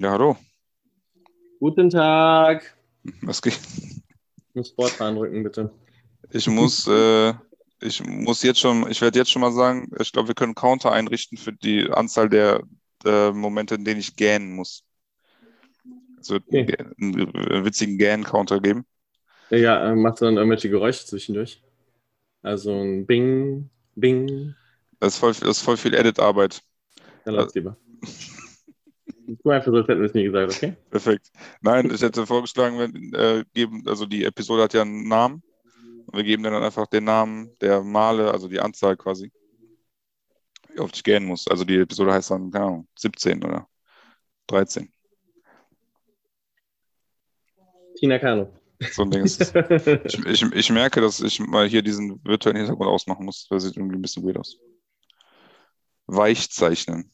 Ja, hallo. Guten Tag. Was geht? Ich muss Sportfahren drücken, bitte. Ich muss, äh, ich muss jetzt schon, ich werde jetzt schon mal sagen, ich glaube, wir können Counter einrichten für die Anzahl der, der Momente, in denen ich gähnen muss. Es wird Okay. einen, einen witzigen Gähn-Counter geben. Ja, äh, macht dann irgendwelche Geräusche zwischendurch. Also ein Bing, Bing. Das ist voll, das ist voll viel Edit-Arbeit. Dann lass lieber. Tu einfach so, als hätten wir es nie gesagt, okay? Perfekt. Nein, ich hätte vorgeschlagen, wir äh, geben, also die Episode hat ja einen Namen. Und wir geben dann einfach den Namen der Male, also die Anzahl quasi, wie oft ich gähnen muss. Also die Episode heißt dann, keine Ahnung, 17 oder 13. Tina Kano. So ein Ding ist. Ich, ich, ich merke, dass ich mal hier diesen virtuellen Hintergrund ausmachen muss. Das sieht irgendwie ein bisschen weird aus. Weichzeichnen.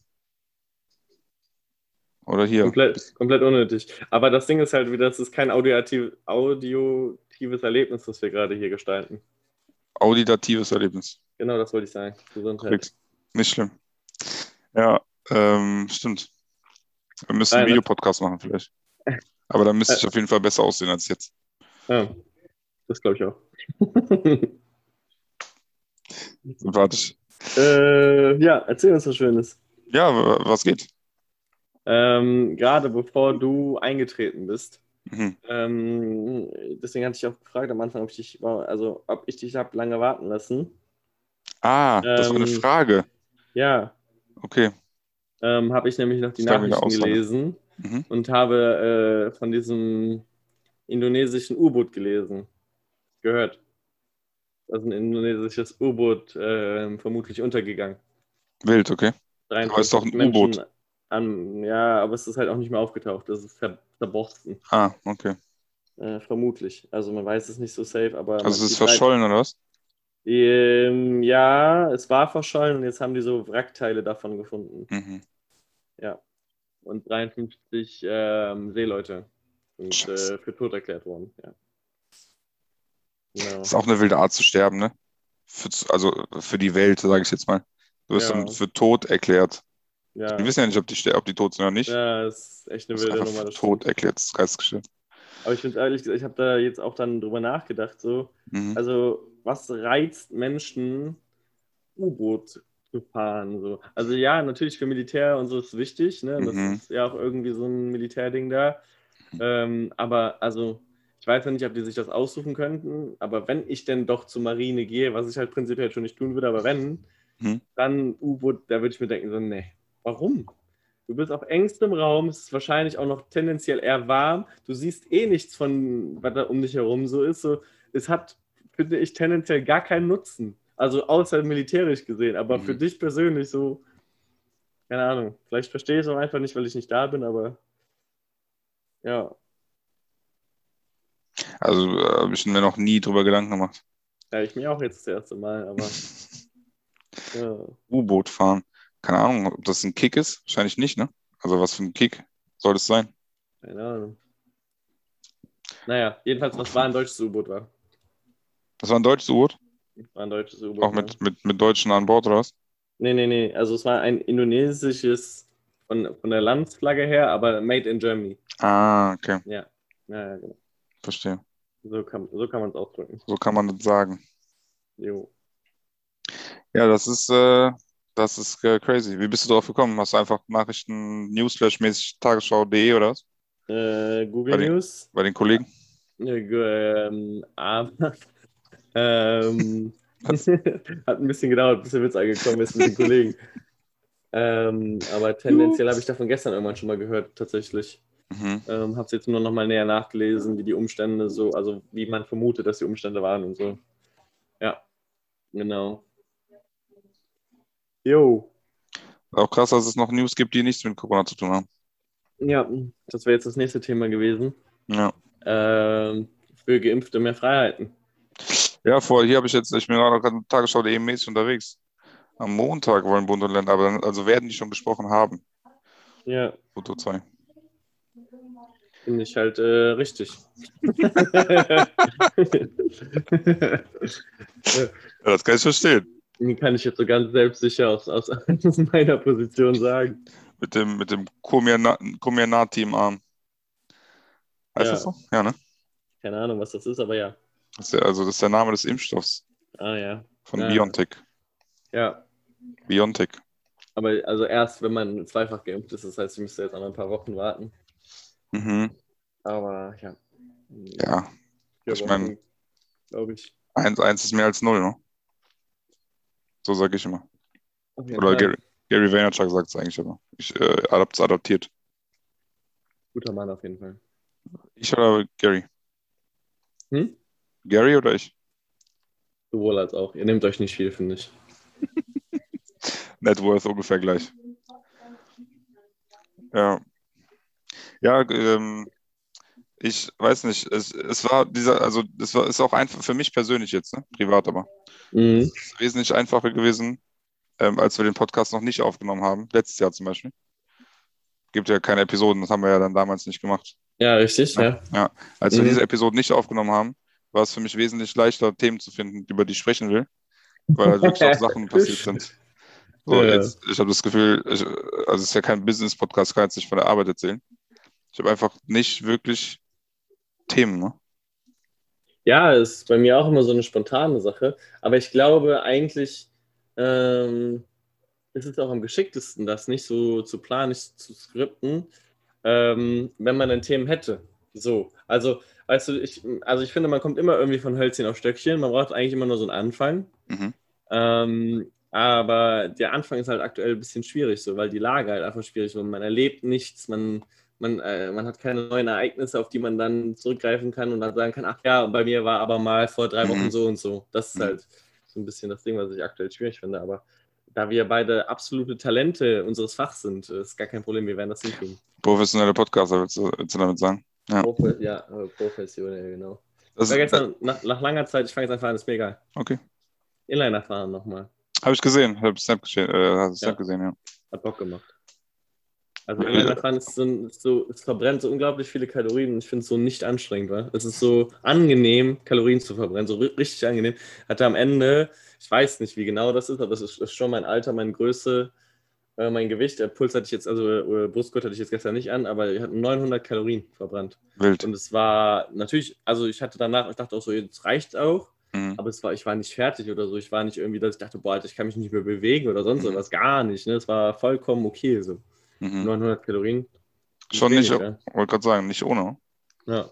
Oder hier. komplett, komplett unnötig. Aber das Ding ist halt wieder, das ist kein audiotiv, audiotives Erlebnis, das wir gerade hier gestalten. Auditatives Erlebnis. Genau, das wollte ich sagen. Gesundheit. Nicht schlimm. Ja, ähm, stimmt. Wir müssen Nein, einen Videopodcast machen vielleicht. Aber dann müsste ich auf jeden Fall besser aussehen als jetzt. Ja, das glaube ich auch. Sympathisch. äh, ja, erzähl uns was Schönes. Ja, was geht? Ähm, gerade bevor du eingetreten bist, Mhm. ähm, deswegen hatte ich auch gefragt am Anfang, ob ich dich, also ob ich dich habe lange warten lassen. Ah, das war eine Ähm, Frage. Ja, Okay. ähm, habe ich nämlich noch die Nachrichten gelesen Mhm. und habe äh, von diesem indonesischen U-Boot gelesen, gehört. Da ist ein indonesisches U-Boot äh, vermutlich untergegangen. Wild, okay. Aber ist doch ein 43 U-Boot. An, ja, aber es ist halt auch nicht mehr aufgetaucht. Das ist ver verborsten. Ah, okay. Äh, vermutlich. Also man weiß es nicht so safe, aber. Also es ist drei- verschollen, oder was? Ähm, ja, es war verschollen und jetzt haben die so Wrackteile davon gefunden. Mhm. Ja. Und 53 ähm, Seeleute sind äh, für tot erklärt worden. Ja. Genau. Das ist auch eine wilde Art zu sterben, ne? Für, also für die Welt, sage ich jetzt mal. Du wirst Ja. dann für tot erklärt. Ja. Die wissen ja nicht, ob die, ob die tot sind oder nicht. ja, das ist echt eine wilde Nummer. das tot stimmt. erklärt, das ist geistesgestellt. Aber ich finde ehrlich gesagt, ich habe da jetzt auch dann drüber nachgedacht, so, Mhm. Also, was reizt Menschen, U-Boot zu fahren? So? Also, ja, natürlich für Militär und so ist es wichtig. Ne? Das Mhm. ist ja auch irgendwie so ein Militärding da. Ähm, aber, also, ich weiß ja nicht, ob die sich das aussuchen könnten. Aber wenn ich denn doch zur Marine gehe, was ich halt prinzipiell schon nicht tun würde, aber wenn, Mhm. dann U-Boot, da würde ich mir denken, so, nee, warum? Du bist auf engstem Raum, es ist wahrscheinlich auch noch tendenziell eher warm. Du siehst eh nichts von, was da um dich herum so ist. So, es hat, finde ich, tendenziell gar keinen Nutzen. Also außer militärisch gesehen, aber Mhm. für dich persönlich so, keine Ahnung. Vielleicht verstehe ich es auch einfach nicht, weil ich nicht da bin, aber ja. Also äh, habe ich mir noch nie drüber Gedanken gemacht. Ja, ich mir auch jetzt das erste Mal, aber ja. U-Boot fahren. Keine Ahnung, ob das ein Kick ist. Wahrscheinlich nicht, ne? Also was für ein Kick soll das sein? Keine Ahnung. Naja, jedenfalls, was war ein deutsches U-Boot war. Das war ein deutsches U-Boot? War ein deutsches U-Boot. Auch ja. mit, mit, mit Deutschen an Bord, oder was? Nee, nee, nee. Also es war ein indonesisches von, von der Landsflagge her, aber made in Germany. Ah, okay. Ja, ja, ja genau. Verstehe. So kann, so kann man es ausdrücken. So kann man das sagen. Jo. Ja, das ist, äh, das ist äh, crazy. Wie bist du darauf gekommen? Hast du einfach Nachrichten, Newsflash-mäßig Tagesschau.de oder was? Äh, Google Bei den- News. Bei den Kollegen? Ge- ähm, aber ähm, Was? hat ein bisschen gedauert, bis der Witz angekommen ist mit den Kollegen. ähm, aber tendenziell habe ich davon gestern irgendwann schon mal gehört, tatsächlich. Mhm. Ähm, habe es jetzt nur noch mal näher nachgelesen, wie die Umstände so, also wie man vermutet, dass die Umstände waren und so. Ja, genau. Jo. Auch krass, dass es noch News gibt, die nichts mit Corona zu tun haben. Ja, das wäre jetzt das nächste Thema gewesen. Ja. Ähm, für Geimpfte mehr Freiheiten. Ja, vor, hier habe ich jetzt, ich bin gerade gerade Tagesschau.de mäßig unterwegs. Am Montag wollen Bund und Länder, aber dann, also werden die schon gesprochen haben. Ja, Foto 2. finde ich halt äh, richtig. Ja, das kann ich verstehen. Kann ich jetzt so ganz selbstsicher aus, aus, aus meiner Position sagen. Mit dem, mit dem Comirnaty-Arm. Heißt Ja. das so? Ja, ne? Keine Ahnung, was das ist, aber ja. Das ist der, also das ist der Name des Impfstoffs Ah ja. von Ja. BioNTech. Ja. BioNTech. Aber also erst, wenn man zweifach geimpft ist, das heißt, ich müsste jetzt noch ein paar Wochen warten. Mhm. Aber ja. Ja, ich mein- Wochen, Glaube ich. 1, ist mehr als 0, ne? So sage ich immer. Oder. Gary, Gary Vaynerchuk sagt es eigentlich immer. Ich äh, adapt, adaptiert. Guter Mann auf jeden Fall. Ich oder Gary? Hm? Gary oder ich? Sowohl als auch. Ihr nehmt euch nicht viel, finde ich. Net Worth ungefähr gleich. Ja. Ja, ähm, ich weiß nicht. Es, es war dieser, also das war ist auch einfach für mich persönlich jetzt, ne? privat aber. Mhm. Es ist wesentlich einfacher gewesen, ähm, als wir den Podcast noch nicht aufgenommen haben. Letztes Jahr zum Beispiel. Gibt ja keine Episoden, das haben wir ja dann damals nicht gemacht. Ja, richtig, ja. Als wir Mhm. diese Episoden nicht aufgenommen haben, war es für mich wesentlich leichter, Themen zu finden, über die ich sprechen will, weil halt wirklich auch Sachen passiert sind. So, Ja. jetzt, ich habe das Gefühl, ich, also es ist ja kein Business-Podcast, kann jetzt nicht von der Arbeit erzählen. Ich habe einfach nicht wirklich Themen. Ne? Ja, ist bei mir auch immer so eine spontane Sache. Aber ich glaube eigentlich, ähm, ist es auch am geschicktesten, das nicht so zu planen, nicht zu skripten, ähm, wenn man ein Themen hätte. So, also, weißt du, ich, also ich finde, man kommt immer irgendwie von Hölzchen auf Stöckchen. Man braucht eigentlich immer nur so einen Anfang. Mhm. Ähm, aber der Anfang ist halt aktuell ein bisschen schwierig, so, weil die Lage halt einfach schwierig ist. Man erlebt nichts, man, man, äh, man hat keine neuen Ereignisse, auf die man dann zurückgreifen kann und dann sagen kann, ach ja, bei mir war aber mal vor drei Wochen Mhm. so und so. Das ist Mhm. halt so ein bisschen das Ding, was ich aktuell schwierig finde. Aber da wir beide absolute Talente unseres Fachs sind, ist gar kein Problem, wir werden das hinkriegen. Professionelle Podcaster, willst du, willst du damit sagen? Ja. Profe ja, äh, professionell, genau. Das, äh, gestern, nach, nach langer Zeit, ich fange jetzt einfach an, ist mir egal. okay. Inliner fahren nochmal. Habe ich gesehen, habe Snap, äh, hast Snap Ja. gesehen, ja. Hat Bock gemacht. Also Ja. Inlinerfahren ist so, es verbrennt so unglaublich viele Kalorien und ich finde es so nicht anstrengend, wa? Es ist so angenehm, Kalorien zu verbrennen, so ri- richtig angenehm. Hatte am Ende, ich weiß nicht, wie genau das ist, aber das ist, ist schon mein Alter, meine Größe, äh, mein Gewicht. Der Puls hatte ich jetzt, also äh, Brustgurt hatte ich jetzt gestern nicht an, aber ich hatte 900 Kalorien verbrannt. Wild. Und es war natürlich, also ich hatte danach, ich dachte auch so, jetzt reicht auch. Mhm. Aber es war, ich war nicht fertig oder so. Ich war nicht irgendwie, dass ich dachte, boah, Alter, ich kann mich nicht mehr bewegen oder sonst Mhm. was. Gar nicht. Ne? Es war vollkommen okay. So. Mhm. 900 Kalorien. Schon wenig, nicht, wollte gerade sagen, nicht ohne. Ja.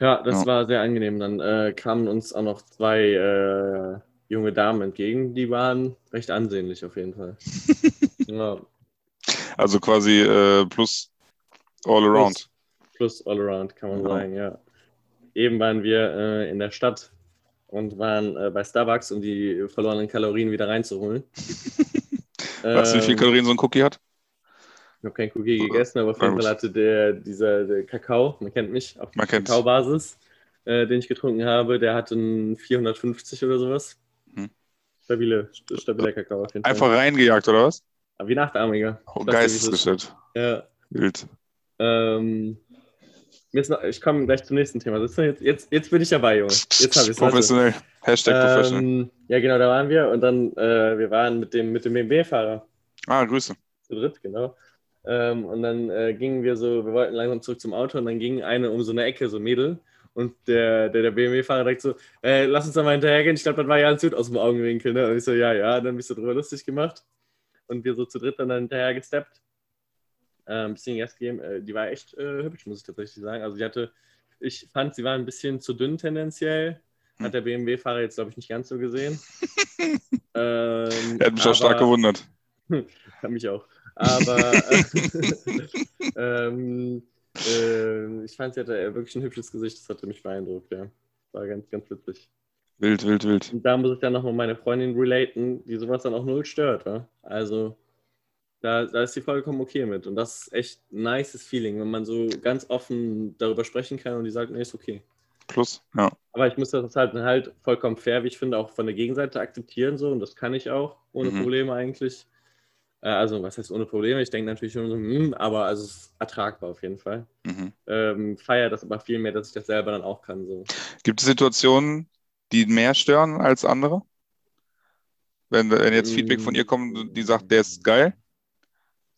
Ja, das Ja. war sehr angenehm. Dann äh, kamen uns auch noch zwei äh, junge Damen entgegen. Die waren recht ansehnlich auf jeden Fall. ja, Also quasi äh, plus all around. plus all around, kann man Ja. sagen, ja. Eben waren wir äh, in der Stadt und waren äh, bei Starbucks, um die verlorenen Kalorien wieder reinzuholen. Weißt du, wie viel Ähm, Kalorien so ein Cookie hat? Ich habe kein Cookie gegessen, aber auf jeden. Fall hatte der, dieser der Kakao, man kennt mich, auf kennt's. Kakaobasis, äh, den ich getrunken habe, der hatte einen 450 oder sowas. Mhm. Stabile, st- stabiler Kakao auf jeden Fall. Einfach reingejagt, oder was? Aber wie nachtarmiger. Oh. Geistesgeschäft. Ja. Wild. Ähm, ich komme gleich zum nächsten Thema. Jetzt, jetzt, jetzt, bin ich dabei, Junge. Jetzt habe ich es. Professionell. Hashtag professional. Ähm, ja, genau, da waren wir und dann, äh, wir waren mit dem, mit dem BMW-Fahrer Ah, Grüße. zu dritt, genau. Ähm, und dann äh, gingen wir so, wir wollten langsam zurück zum Auto und dann ging eine um so eine Ecke, so ein Mädel. Und der, der, der BMW-Fahrer direkt so, äh, lass uns da mal hinterhergehen. Ich glaube, das war ja alles gut aus dem Augenwinkel. Ne? Und ich so, ja, ja. Dann bist du drüber lustig gemacht. Und wir so zu dritt dann, dann hinterher gesteppt. Äh, ein bisschen Gas gegeben. Äh, die war echt äh, hübsch, muss ich tatsächlich sagen. Also, die hatte, ich fand, sie war ein bisschen zu dünn tendenziell. Hm. Hat der BMW-Fahrer jetzt, glaube ich, nicht ganz so gesehen. ähm, Er hat mich auch stark aber- gewundert. kann mich auch. Aber äh, ähm, äh, ich fand, sie hatte wirklich ein hübsches Gesicht. Das hatte mich beeindruckt, ja. War ganz, ganz witzig. Wild, wild, wild. Und da muss ich dann nochmal meine Freundin relaten, die sowas dann auch null stört. Wa? Also da, da ist sie vollkommen okay mit. Und das ist echt ein nices Feeling, wenn man so ganz offen darüber sprechen kann und die sagt, nee, ist okay. Plus, ja. Aber ich muss das halt, halt vollkommen fair, wie ich finde, auch von der Gegenseite akzeptieren so und das kann ich auch ohne Mhm. Probleme eigentlich. Äh, Also, was heißt ohne Probleme? Ich denke natürlich schon so, hm, aber also es ist ertragbar auf jeden Fall. Mhm. Ähm, feier das aber viel mehr, dass ich das selber dann auch kann. So. Gibt es Situationen, die mehr stören als andere? Wenn, wenn jetzt Feedback von ihr kommt, die sagt, der ist geil,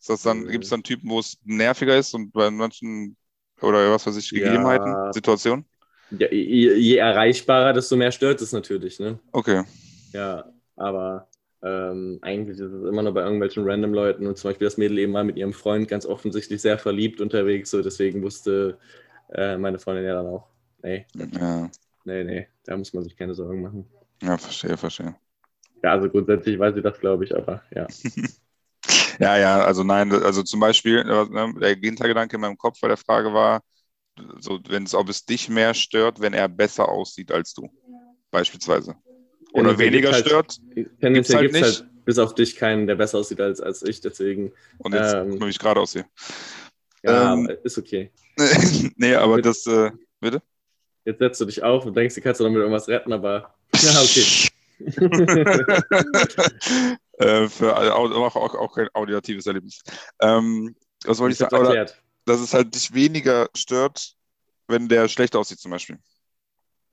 Ist das dann, Mhm. gibt es dann Typen, wo es nerviger ist und bei manchen oder was weiß ich, Gegebenheiten, Ja. Situationen? Ja, je, je erreichbarer, desto mehr stört es natürlich, ne? Okay. Ja, aber ähm, eigentlich ist es immer nur bei irgendwelchen random Leuten und zum Beispiel das Mädel eben war mit ihrem Freund ganz offensichtlich sehr verliebt unterwegs, so deswegen wusste äh, meine Freundin ja dann auch, nee, Ja, nee, nee, da muss man sich keine Sorgen machen. ja verstehe, verstehe. Ja, also grundsätzlich weiß sie das, glaube ich, aber ja. Ja, ja, also nein, also zum Beispiel, äh, ne, der Hintergedanke in meinem Kopf bei der Frage war, so, wenn es, ob es dich mehr stört, wenn er besser aussieht als du, beispielsweise. Oder Tendenziell weniger halt- stört. Tendenziell halt gibt es nicht. halt bis auf dich keinen, der besser aussieht als, als ich, deswegen, Und jetzt, Ähm. ich gerade aussehe. ja, Ähm. ist okay. nee, aber das, äh, bitte? Jetzt setzt du dich auf und denkst, du kannst doch damit irgendwas retten, aber ja, okay. äh, für auch, auch, auch kein audiatives Erlebnis. Ähm, was wollte ich sagen? Oder, dass es halt dich weniger stört, wenn der schlecht aussieht, zum Beispiel.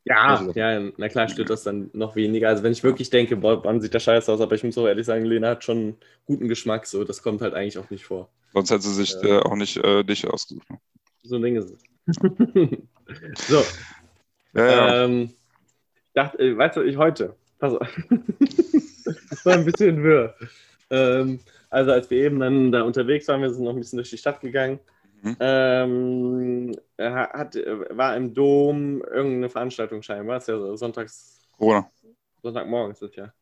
Ja, ja, na klar stört das dann noch weniger. Also wenn ich wirklich denke, boah, wann sieht der scheiße aus, aber ich muss auch ehrlich sagen, Lena hat schon guten Geschmack, so das kommt halt eigentlich auch nicht vor. Sonst hätte sie sich Ja. äh, auch nicht äh, dich ausgesucht. ne? So ein Ding ist es. so, Ja, ja. ähm, ich dachte, äh, weißt du, ich heute, pass auf. das war ein bisschen wirr. Ähm, also als wir eben dann da unterwegs waren, wir sind noch ein bisschen durch die Stadt gegangen, Mhm. ähm, hat, war im Dom irgendeine Veranstaltung scheinbar, ist ja so sonntags, Corona. Sonntagmorgen ist das ja.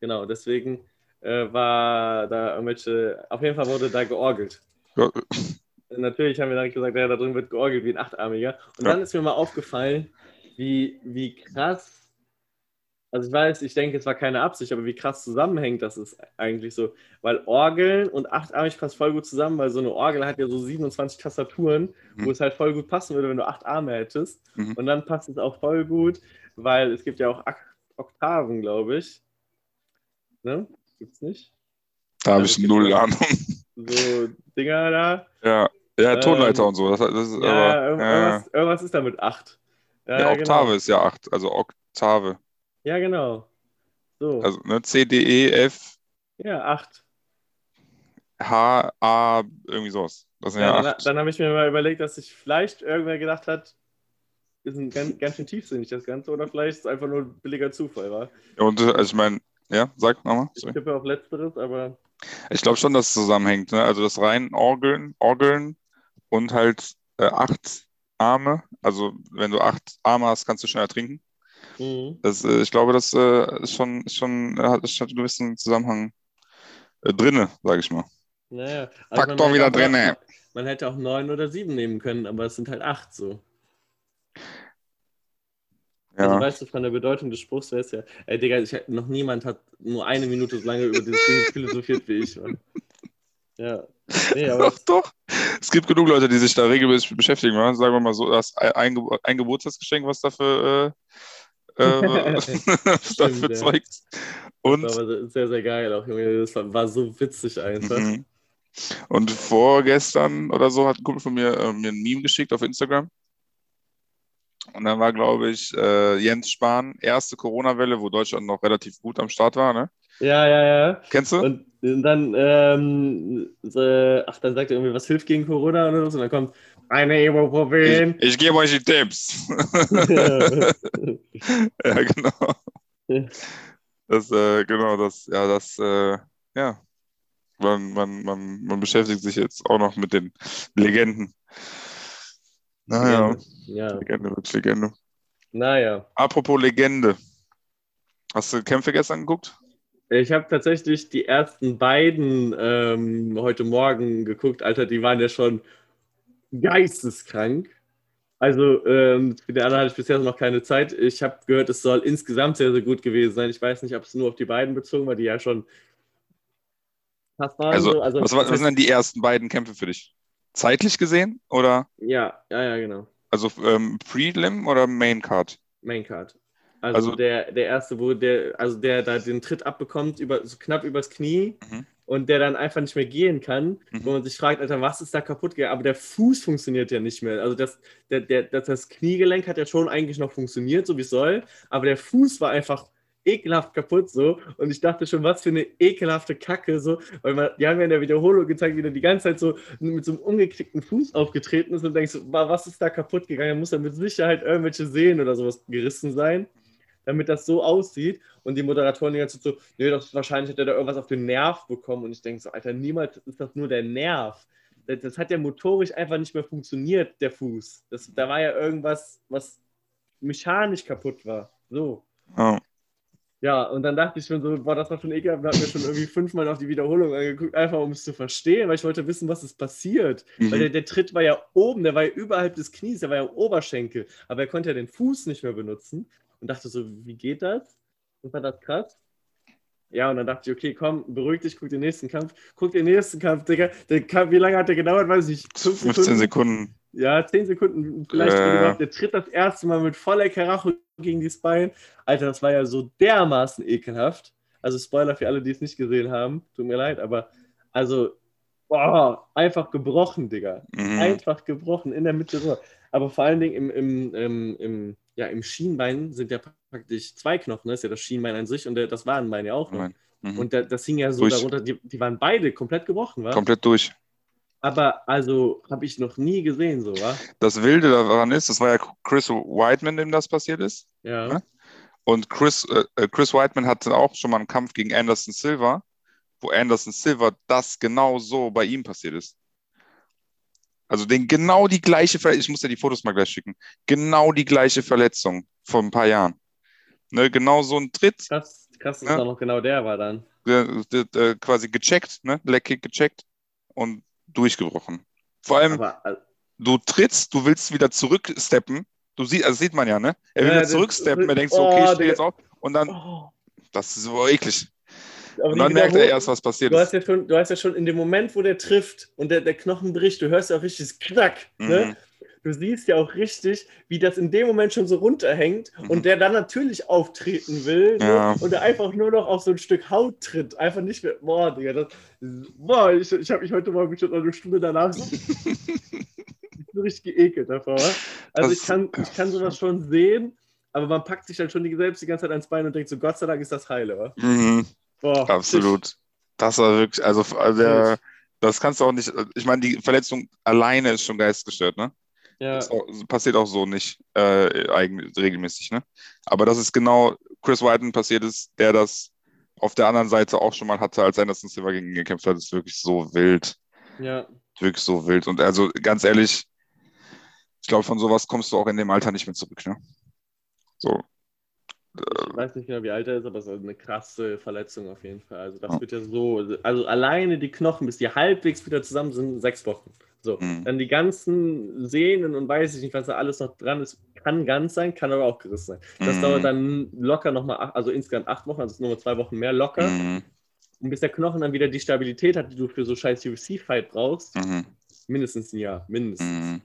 Genau, deswegen äh, war da irgendwelche, auf jeden Fall wurde da georgelt. Ja, Natürlich haben wir dann gesagt, ja, da drin wird georgelt wie ein Achtarmiger. Und Ja. dann ist mir mal aufgefallen, wie, wie krass, also ich weiß, ich denke, es war keine Absicht, aber wie krass zusammenhängt das ist eigentlich so. Weil Orgeln und achtarmig passt voll gut zusammen, weil so eine Orgel hat ja so 27 Tastaturen, Mhm. wo es halt voll gut passen würde, wenn du acht Arme hättest. Mhm. Und dann passt es auch voll gut, weil es gibt ja auch Oktaven, glaube ich. Ne? Gibt's nicht? Da habe Also ich null Ahnung. So Dinger da. Ja, ja Tonleiter Ähm, und so. Das, das ist Ja, aber, irgend- ja, irgendwas, irgendwas ist da mit 8. Ja, ja, Oktave Genau. ist ja 8, also Oktave. Ja, genau. So. Also ne, C, D, E, F, ja, 8. H, A, irgendwie sowas. Das sind Ja, ja dann 8. dann habe ich mir mal überlegt, dass sich vielleicht irgendwer gedacht hat, ist ein ganz, ganz schön tiefsinnig das Ganze oder vielleicht ist es einfach nur ein billiger Zufall, war. Und äh, also ich meine, ja, sag nochmal. Ich Sorry. tippe auf Letzteres, aber Ich glaube schon, dass es zusammenhängt. Ne? Also das rein Orgeln, Orgeln und halt äh, acht Arme. Also wenn du acht Arme hast, kannst du schneller trinken. Mhm. Das, äh, ich glaube, das äh, ist schon, schon, äh, hat schon einen gewissen Zusammenhang äh, drinne, sage ich mal. naja. Also Faktor man wieder auch- drinne. Man hätte auch 9 oder 7 nehmen können, aber es sind halt 8 so. Also Ja. weißt du, von der Bedeutung des Spruchs wäre es ja, ey Digga, ich, noch niemand hat nur eine Minute so lange über dieses Ding philosophiert wie ich. Mann. Ja. Nee, Doch, doch. Es gibt genug Leute, die sich da regelmäßig beschäftigen. Ne? Sagen wir mal so, das ein, ein, Ge- ein Geburtstagsgeschenk, was dafür, äh, was dafür Stimmt, ja. zeugt. Und, das war sehr, sehr geil auch, Junge. Das war, war so witzig einfach. mhm. und vorgestern oder so hat ein Kumpel von mir äh, mir ein Meme geschickt auf Instagram. Und dann war, glaube ich, äh, Jens Spahn, erste Corona-Welle, wo Deutschland noch relativ gut am Start war. Ne? Ja, ja, ja. Kennst du? Und dann, ähm, so, ach, dann sagt er irgendwie, was hilft gegen Corona oder so. Und dann kommt eine Ibuprofen. Ich, ich gebe euch die Tipps. ja, genau. Das, äh, genau, das, ja, das, äh, ja. Man, man, man, man beschäftigt sich jetzt auch noch mit den Legenden. Naja, ja. Legende, wirklich Legende. Naja. Apropos Legende. Hast du Kämpfe gestern geguckt? Ich habe tatsächlich die ersten beiden ähm, heute Morgen geguckt, Alter, die waren ja schon geisteskrank. Also ähm, für die anderen hatte ich bisher noch keine Zeit. Ich habe gehört, es soll insgesamt sehr, sehr gut gewesen sein. Ich weiß nicht, ob es nur auf die beiden bezogen war, die ja schon fast waren. Also, so. also was, was sind denn die ersten beiden Kämpfe für dich? Zeitlich gesehen? Oder Ja, ja, ja, genau. also ähm, Prelim oder Main Card? Maincard. Also, Also- der, der erste, wo der, also der da den Tritt abbekommt, über, so knapp übers Knie Mhm. und der dann einfach nicht mehr gehen kann, Mhm. wo man sich fragt, Alter, was ist da kaputt gegangen? Aber der Fuß funktioniert ja nicht mehr. Also das, der, der, das, das Kniegelenk hat ja schon eigentlich noch funktioniert, so wie es soll, aber der Fuß war einfach ekelhaft kaputt so. Und ich dachte schon, was für eine ekelhafte Kacke so. Weil man, die haben ja in der Wiederholung gezeigt, wie der die ganze Zeit so mit so einem umgeknickten Fuß aufgetreten ist und denkst, so, was ist da kaputt gegangen? Da muss da mit Sicherheit irgendwelche Sehnen oder sowas gerissen sein, damit das so aussieht. Und die Moderatoren die ganze Zeit so, nee, das wahrscheinlich hat er da irgendwas auf den Nerv bekommen. Und ich denke so, Alter, niemals ist das nur der Nerv. Das, das hat ja motorisch einfach nicht mehr funktioniert, der Fuß. Das, da war ja irgendwas, was mechanisch kaputt war. So. Oh. Ja, und dann dachte ich schon so, boah, das war schon ekelhaft. Wir hatten mir schon irgendwie fünfmal auf die Wiederholung angeguckt, einfach um es zu verstehen, weil ich wollte wissen, was ist passiert. Mhm. Weil der, der Tritt war ja oben, der war ja überhalb des Knies, der war ja im Oberschenkel. Aber er konnte ja den Fuß nicht mehr benutzen und dachte so, wie geht das? Und war das krass? Ja, und dann dachte ich, okay, komm, beruhig dich, guck den nächsten Kampf. Guck den nächsten Kampf, Digga. Der Kampf, wie lange hat der gedauert? Weiß ich nicht. 15 Sekunden. Ja, 10 Sekunden vielleicht. Ja. Der tritt das erste Mal mit voller Karacho gegen die Spine. Alter, das war ja so dermaßen ekelhaft. Also Spoiler für alle, die es nicht gesehen haben. Tut mir leid, aber also, boah, einfach gebrochen, Digga. Mhm. Einfach gebrochen in der Mitte. Aber vor allen Dingen im, im, im, im, ja, im Schienbein sind ja praktisch zwei Knochen. Das ist ja das Schienbein an sich und der, das Wadenbein ja auch noch. Mhm. Und da, das hing ja so Durch. darunter. Die, die waren beide komplett gebrochen, wa? Komplett durch. Aber also habe ich noch nie gesehen, so, wa? Das Wilde daran ist, das war ja Chris Whiteman, dem das passiert ist. Ja. Ja. Und Chris, äh, Chris Whiteman hatte auch schon mal einen Kampf gegen Anderson Silva, wo Anderson Silva das genau so bei ihm passiert ist. Also den genau die gleiche Verletzung, ich muss dir die Fotos mal gleich schicken, genau die gleiche Verletzung vor ein paar Jahren. Ne, genau so ein Tritt, Krass, krass, dass auch noch genau der war dann. äh, quasi gecheckt, ne, Leckkick gecheckt und durchgebrochen. Vor allem, Aber äh, du trittst, du willst wieder zurücksteppen. Du siehst, also sieht man ja, ne? Er will Ja, wieder zurücksteppen, er denkt so, Oh, okay, ich stehe Digga. jetzt auf. Und dann, oh, das ist so eklig. Aber Und dann merkt er erst, was passiert Du ist. hast, ja schon, du hast ja schon in dem Moment, wo der trifft und der, der Knochen bricht, du hörst ja auch richtig das Knack. Mhm. Ne? Du siehst ja auch richtig, wie das in dem Moment schon so runterhängt Mhm. und der dann natürlich auftreten will ne? Ja. und der einfach nur noch auf so ein Stück Haut tritt. Einfach nicht mehr. Boah, Digga, das, boah ich, ich habe mich heute Morgen schon eine Stunde danach so, richtig geekelt davor. Also Das- ich kann, ich kann sowas schon sehen, aber man packt sich dann schon die, selbst die ganze Zeit ans Bein und denkt so, Gott sei Dank ist das heile. Wa? Mhm, Boah, absolut. Das war wirklich, also also der, das kannst du auch nicht, ich meine, die Verletzung alleine ist schon geistgestört, ne? Ja, Das auch, passiert auch so nicht äh, eigen, regelmäßig, ne? Aber das ist genau Chris Whiten passiert ist, der das auf der anderen Seite auch schon mal hatte, als Anderson Silva gegen ihn gekämpft hat, ist wirklich so wild. ja. Wirklich so wild. Und also ganz ehrlich, ich glaube, von sowas kommst du auch in dem Alter nicht mehr zurück, ne? So. Ich weiß nicht genau, wie alt er ist, aber es ist eine krasse Verletzung auf jeden Fall. Also das wird ja so, also alleine die Knochen, bis die halbwegs wieder zusammen sind, sechs Wochen. So, Mhm. dann die ganzen Sehnen und weiß ich nicht, was da alles noch dran ist, kann ganz sein, kann aber auch gerissen sein. Das Mhm. dauert dann locker nochmal, also insgesamt acht Wochen, also nochmal zwei Wochen mehr locker. Mhm. Und bis der Knochen dann wieder die Stabilität hat, die du für so scheiß UFC-Fight brauchst, Mhm. mindestens ein Jahr, mindestens. Mhm.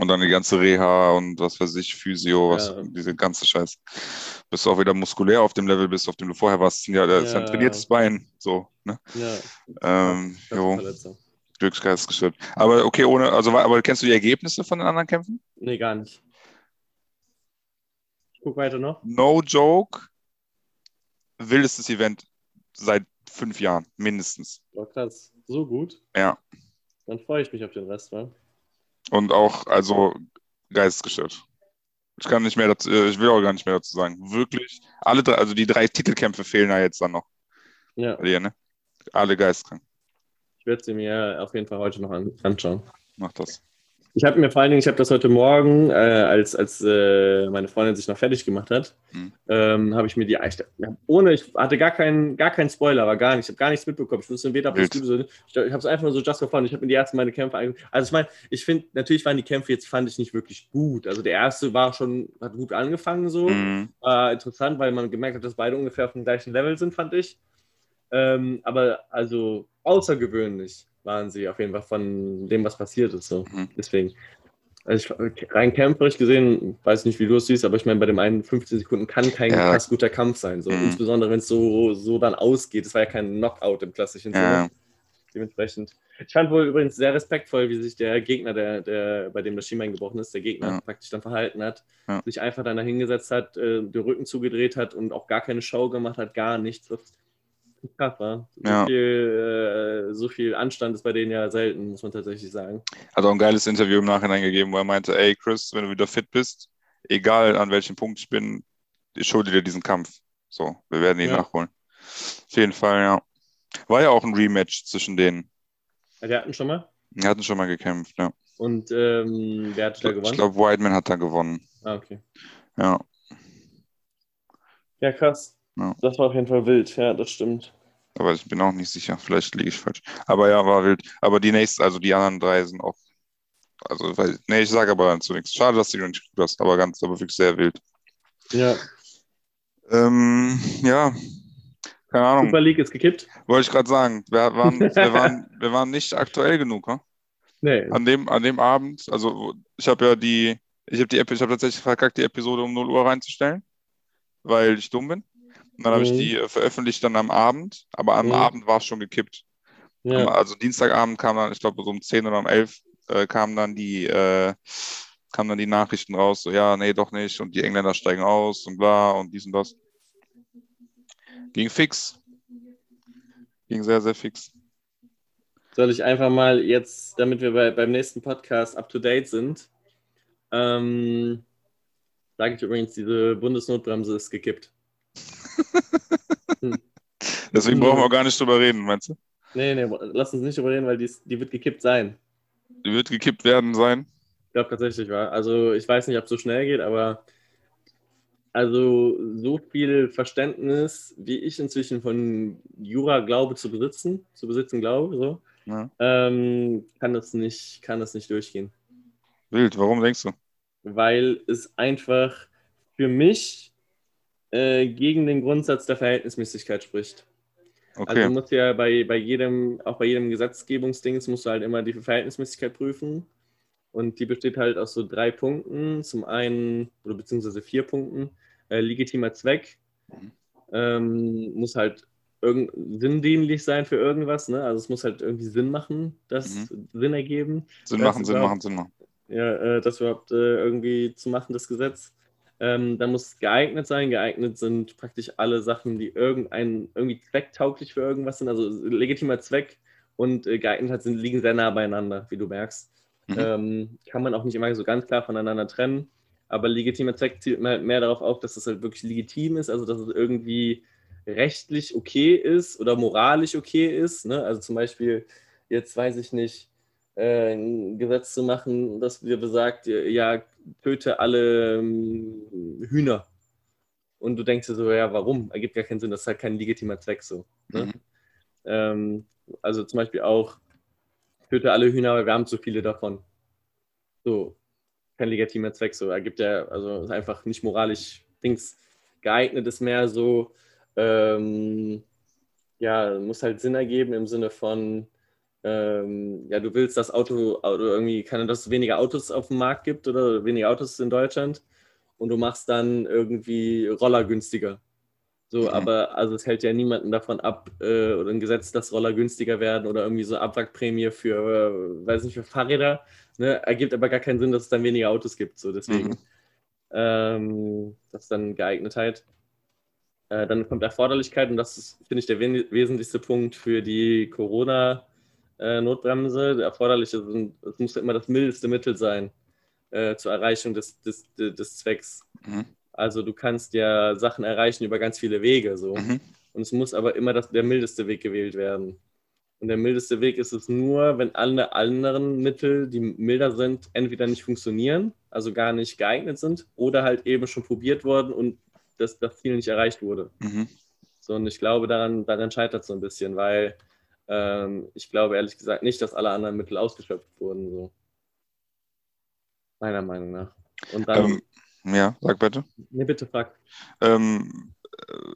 Und dann die ganze Reha und was weiß ich, Physio, was, Ja. diese ganze Scheiß. Bis du auch wieder muskulär auf dem Level bist, auf dem du vorher warst. Ja, das ist ein Ja. trainiertes Bein. So, ne? Ja, Ähm, jo, Verletzung. Glück geistgestört. Aber okay, ohne, also aber kennst du die Ergebnisse von den anderen Kämpfen? Nee, gar nicht. Ich guck weiter noch. No joke. Wildestes Event seit fünf Jahren, mindestens. Oh, krass. So gut. Ja. Dann freue ich mich auf den Rest, wa? Und auch, also, geistesgestört. Ich kann nicht mehr dazu, äh, ich will auch gar nicht mehr dazu sagen. Wirklich, alle drei, also die drei Titelkämpfe fehlen ja jetzt dann noch Ja, dir, ne? Alle geistkrank. ich werde sie mir auf jeden Fall heute noch an, anschauen. Mach das. Ich habe mir vor allen Dingen, ich habe das heute Morgen, äh, als, als äh, meine Freundin sich noch fertig gemacht hat, Mhm. ähm, habe ich mir die, ich, ohne, ich hatte gar keinen, gar keinen Spoiler, aber gar nichts, ich habe gar nichts mitbekommen. Ich wusste weder Wild. positiv, so, ich, ich habe es einfach nur so just for fun. Ich habe mir die ersten meine Kämpfe angeguckt. Also ich meine, ich finde, natürlich waren die Kämpfe jetzt, fand ich nicht wirklich gut. Also der erste war schon, hat gut angefangen so. Mhm. War interessant, weil man gemerkt hat, dass beide ungefähr auf dem gleichen Level sind, fand ich. Ähm, aber also außergewöhnlich waren sie auf jeden Fall von dem, was passiert ist. So. Mhm. Deswegen. Also ich, rein kämpferisch gesehen, weiß nicht, wie du es siehst, aber ich meine, bei dem einen 15 Sekunden kann kein Ja. krass guter Kampf sein. So. Mhm. Insbesondere, wenn es so, so dann ausgeht. Es war ja kein Knockout im klassischen Ja. Sinne. dementsprechend. Ich fand wohl übrigens sehr respektvoll, wie sich der Gegner, der, der bei dem das Schienbein gebrochen ist, der Gegner Ja. praktisch dann verhalten hat, Ja. sich einfach dann da hingesetzt hat, äh, den Rücken zugedreht hat und auch gar keine Show gemacht hat, gar nichts. Krass, war. So, Ja. viel, äh, so viel Anstand ist bei denen ja selten, muss man tatsächlich sagen. Hat auch ein geiles Interview im Nachhinein gegeben, wo er meinte, ey Chris, wenn du wieder fit bist, egal an welchem Punkt ich bin, ich schulde dir diesen Kampf. So, wir werden ihn Ja. nachholen. Auf jeden Fall, ja. War ja auch ein Rematch zwischen denen. Ja, Die hatten schon mal. Die hatten schon mal gekämpft, ja. Und ähm, wer hat da Ich gewonnen? glaube, Whiteman hat da gewonnen. ah, okay. Ja. Ja, krass. Ja. Das war auf jeden Fall wild, ja, das stimmt. Aber ich bin auch nicht sicher. Vielleicht liege ich falsch. Aber ja, war wild. Aber die nächsten, also die anderen drei sind auch. Also, weil, nee, ich sage aber dazu nichts. Schade, dass du die noch nicht geguckt hast, aber ganz, aber wirklich sehr wild. Ja, Ähm, ja, keine Ahnung. Super League ist gekippt. Wollte ich gerade sagen. Wir waren, wir, waren, wir waren nicht aktuell genug, ne? Nee, An dem, an dem Abend, also ich habe ja die, ich habe die ich habe tatsächlich verkackt, die Episode um 0 Uhr reinzustellen, weil ich dumm bin. Und dann habe ich Mhm. die äh, veröffentlicht dann am Abend, aber am Mhm. Abend war es schon gekippt. ja. Also Dienstagabend kam dann, ich glaube so um 10 oder um 11 äh, kamen dann die, äh, kamen dann die Nachrichten raus, so ja, nee, doch nicht und die Engländer steigen aus und bla und dies und das. Ging fix. Ging sehr, sehr fix. Soll ich einfach mal jetzt, damit wir bei, beim nächsten Podcast up to date sind, ähm, sage ich übrigens, diese Bundesnotbremse ist gekippt. Deswegen brauchen wir auch gar nicht drüber reden, meinst du? Nee, nee, lass uns nicht überreden, weil die, die wird gekippt sein. Die wird gekippt werden sein. Ich glaube tatsächlich, war. Also ich weiß nicht, ob es so schnell geht, aber also so viel Verständnis, wie ich inzwischen von Jura glaube zu besitzen, zu besitzen glaube, so, Ja. ähm, kann das nicht, kann das nicht durchgehen. Wild, warum denkst du? Weil es einfach für mich äh, gegen den Grundsatz der Verhältnismäßigkeit spricht. Also Okay. du musst ja bei, bei jedem, auch bei jedem Gesetzgebungsdings musst du halt immer die Verhältnismäßigkeit prüfen. Und die besteht halt aus so drei Punkten. Zum einen, oder beziehungsweise vier Punkten. Äh, legitimer Zweck. Mhm. Ähm, muss halt irgend, sinndienlich sein für irgendwas. Ne? Also es muss halt irgendwie Sinn machen, das Sinn ergeben. Sinn machen, Sinn machen, Sinn machen. Ja, äh, das überhaupt äh, irgendwie zu machen, das Gesetz. Ähm, dann muss es geeignet sein. Geeignet sind praktisch alle Sachen, die irgendein, irgendwie zwecktauglich für irgendwas sind. Also legitimer Zweck und äh, Geeignetheit sind, liegen sehr nah beieinander, wie du merkst. Mhm. Ähm, kann man auch nicht immer so ganz klar voneinander trennen. Aber legitimer Zweck zielt mehr, mehr darauf auf, dass es halt wirklich legitim ist, also dass es irgendwie rechtlich okay ist oder moralisch okay ist. Ne? Also zum Beispiel, jetzt weiß ich nicht, äh, ein Gesetz zu machen, das dir besagt, ja, töte alle ähm, Hühner. Und du denkst dir so, ja, warum? Ergibt gar keinen Sinn, das ist halt kein legitimer Zweck so. Ne? Mhm. Ähm, also zum Beispiel auch, töte alle Hühner, weil wir haben zu viele davon. So, kein legitimer Zweck so. Ergibt ja, also ist einfach nicht moralisch Dings geeignet, ist mehr so, ähm, ja, muss halt Sinn ergeben im Sinne von, ähm, ja, du willst das Auto, oder irgendwie kann dass es weniger Autos auf dem Markt gibt oder weniger Autos in Deutschland und du machst dann irgendwie Roller günstiger. So, Mhm. aber also es hält ja niemanden davon ab, äh, oder ein Gesetz, dass Roller günstiger werden oder irgendwie so Abwrackprämie für, äh, weiß nicht, für Fahrräder. Ne? Ergibt aber gar keinen Sinn, dass es dann weniger Autos gibt. So, deswegen, Mhm. ähm, das ist dann Geeignetheit. Äh, dann kommt Erforderlichkeit und das ist, finde ich, der wesentlichste Punkt für die Corona-Notbremse. Der Erforderliche sind, es muss immer das mildeste Mittel sein äh, zur Erreichung des, des, des, Zwecks. Mhm. Also du kannst ja Sachen erreichen über ganz viele Wege so. Mhm. Und es muss aber immer das, der mildeste Weg gewählt werden. Und der mildeste Weg ist es nur, wenn alle anderen Mittel, die milder sind, entweder nicht funktionieren, also gar nicht geeignet sind, oder halt eben schon probiert worden und das, das Ziel nicht erreicht wurde. Mhm. So, und ich glaube, daran, daran scheitert es so ein bisschen, weil ähm, ich glaube ehrlich gesagt nicht, dass alle anderen Mittel ausgeschöpft wurden. So. Meiner Meinung nach. Und dann, Ähm, ja, sag bitte. nee, bitte frag. Ähm, äh,